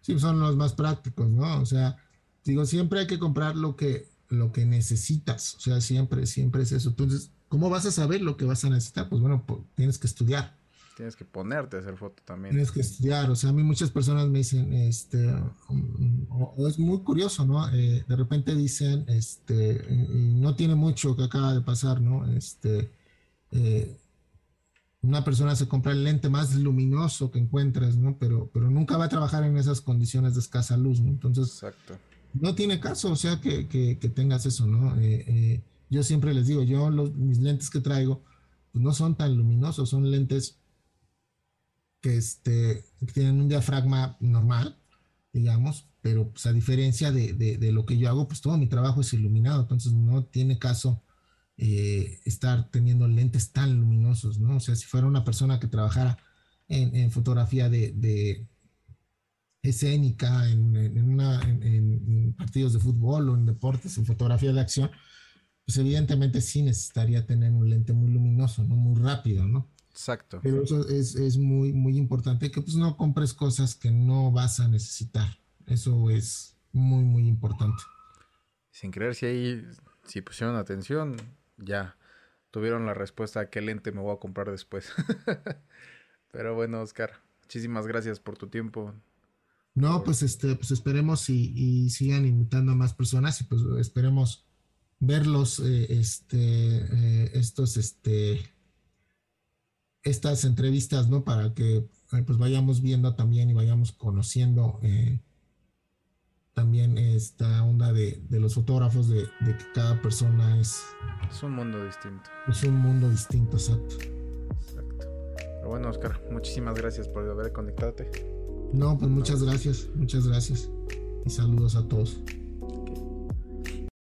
sí, son los más prácticos, ¿no? O sea, digo, siempre hay que comprar lo que, lo que necesitas, o sea, siempre, siempre es eso. Entonces, ¿cómo vas a saber lo que vas a necesitar? Pues bueno, tienes que estudiar. Tienes que ponerte a hacer foto también. Tienes que estudiar, o sea, a mí muchas personas me dicen, este, o, es muy curioso, ¿no? Eh, de repente dicen, este, no tiene mucho que acaba de pasar, ¿no? Este, eh, una persona se compra el lente más luminoso que encuentres, ¿no? Pero, pero nunca va a trabajar en esas condiciones de escasa luz, ¿no? Entonces, Exacto no tiene caso, o sea, que, tengas eso, ¿no? Eh, yo siempre les digo, yo los, mis lentes que traigo, pues no son tan luminosos, son lentes que, este, tienen un diafragma normal, digamos, pero pues a diferencia de, lo que yo hago, pues todo mi trabajo es iluminado, entonces no tiene caso eh, estar teniendo lentes tan luminosos, ¿no? O sea, si fuera una persona que trabajara en, fotografía de, escénica, en, en, partidos de fútbol o en deportes, en fotografía de acción, pues evidentemente sí necesitaría tener un lente muy luminoso, ¿no? Muy rápido, ¿no? Exacto. Pero eso es, es muy, muy importante, que pues no compres cosas que no vas a necesitar. Eso es muy, muy importante. Sin creer si ahí, si pusieron atención, ya tuvieron la respuesta a qué lente me voy a comprar después. [laughs] Pero bueno, Oscar, muchísimas gracias por tu tiempo. No, pues este, pues esperemos y, sigan invitando a más personas y pues esperemos verlos, eh, este, eh, estos, este, estas entrevistas, ¿no? Para que eh, pues vayamos viendo también y vayamos conociendo también esta onda de, de los fotógrafos, de, de, que cada persona es... Es un mundo distinto. Es un mundo distinto, exacto. Exacto. Pero bueno, Oscar, muchísimas gracias por haber conectado. No, pues muchas gracias, muchas gracias. Y saludos a todos.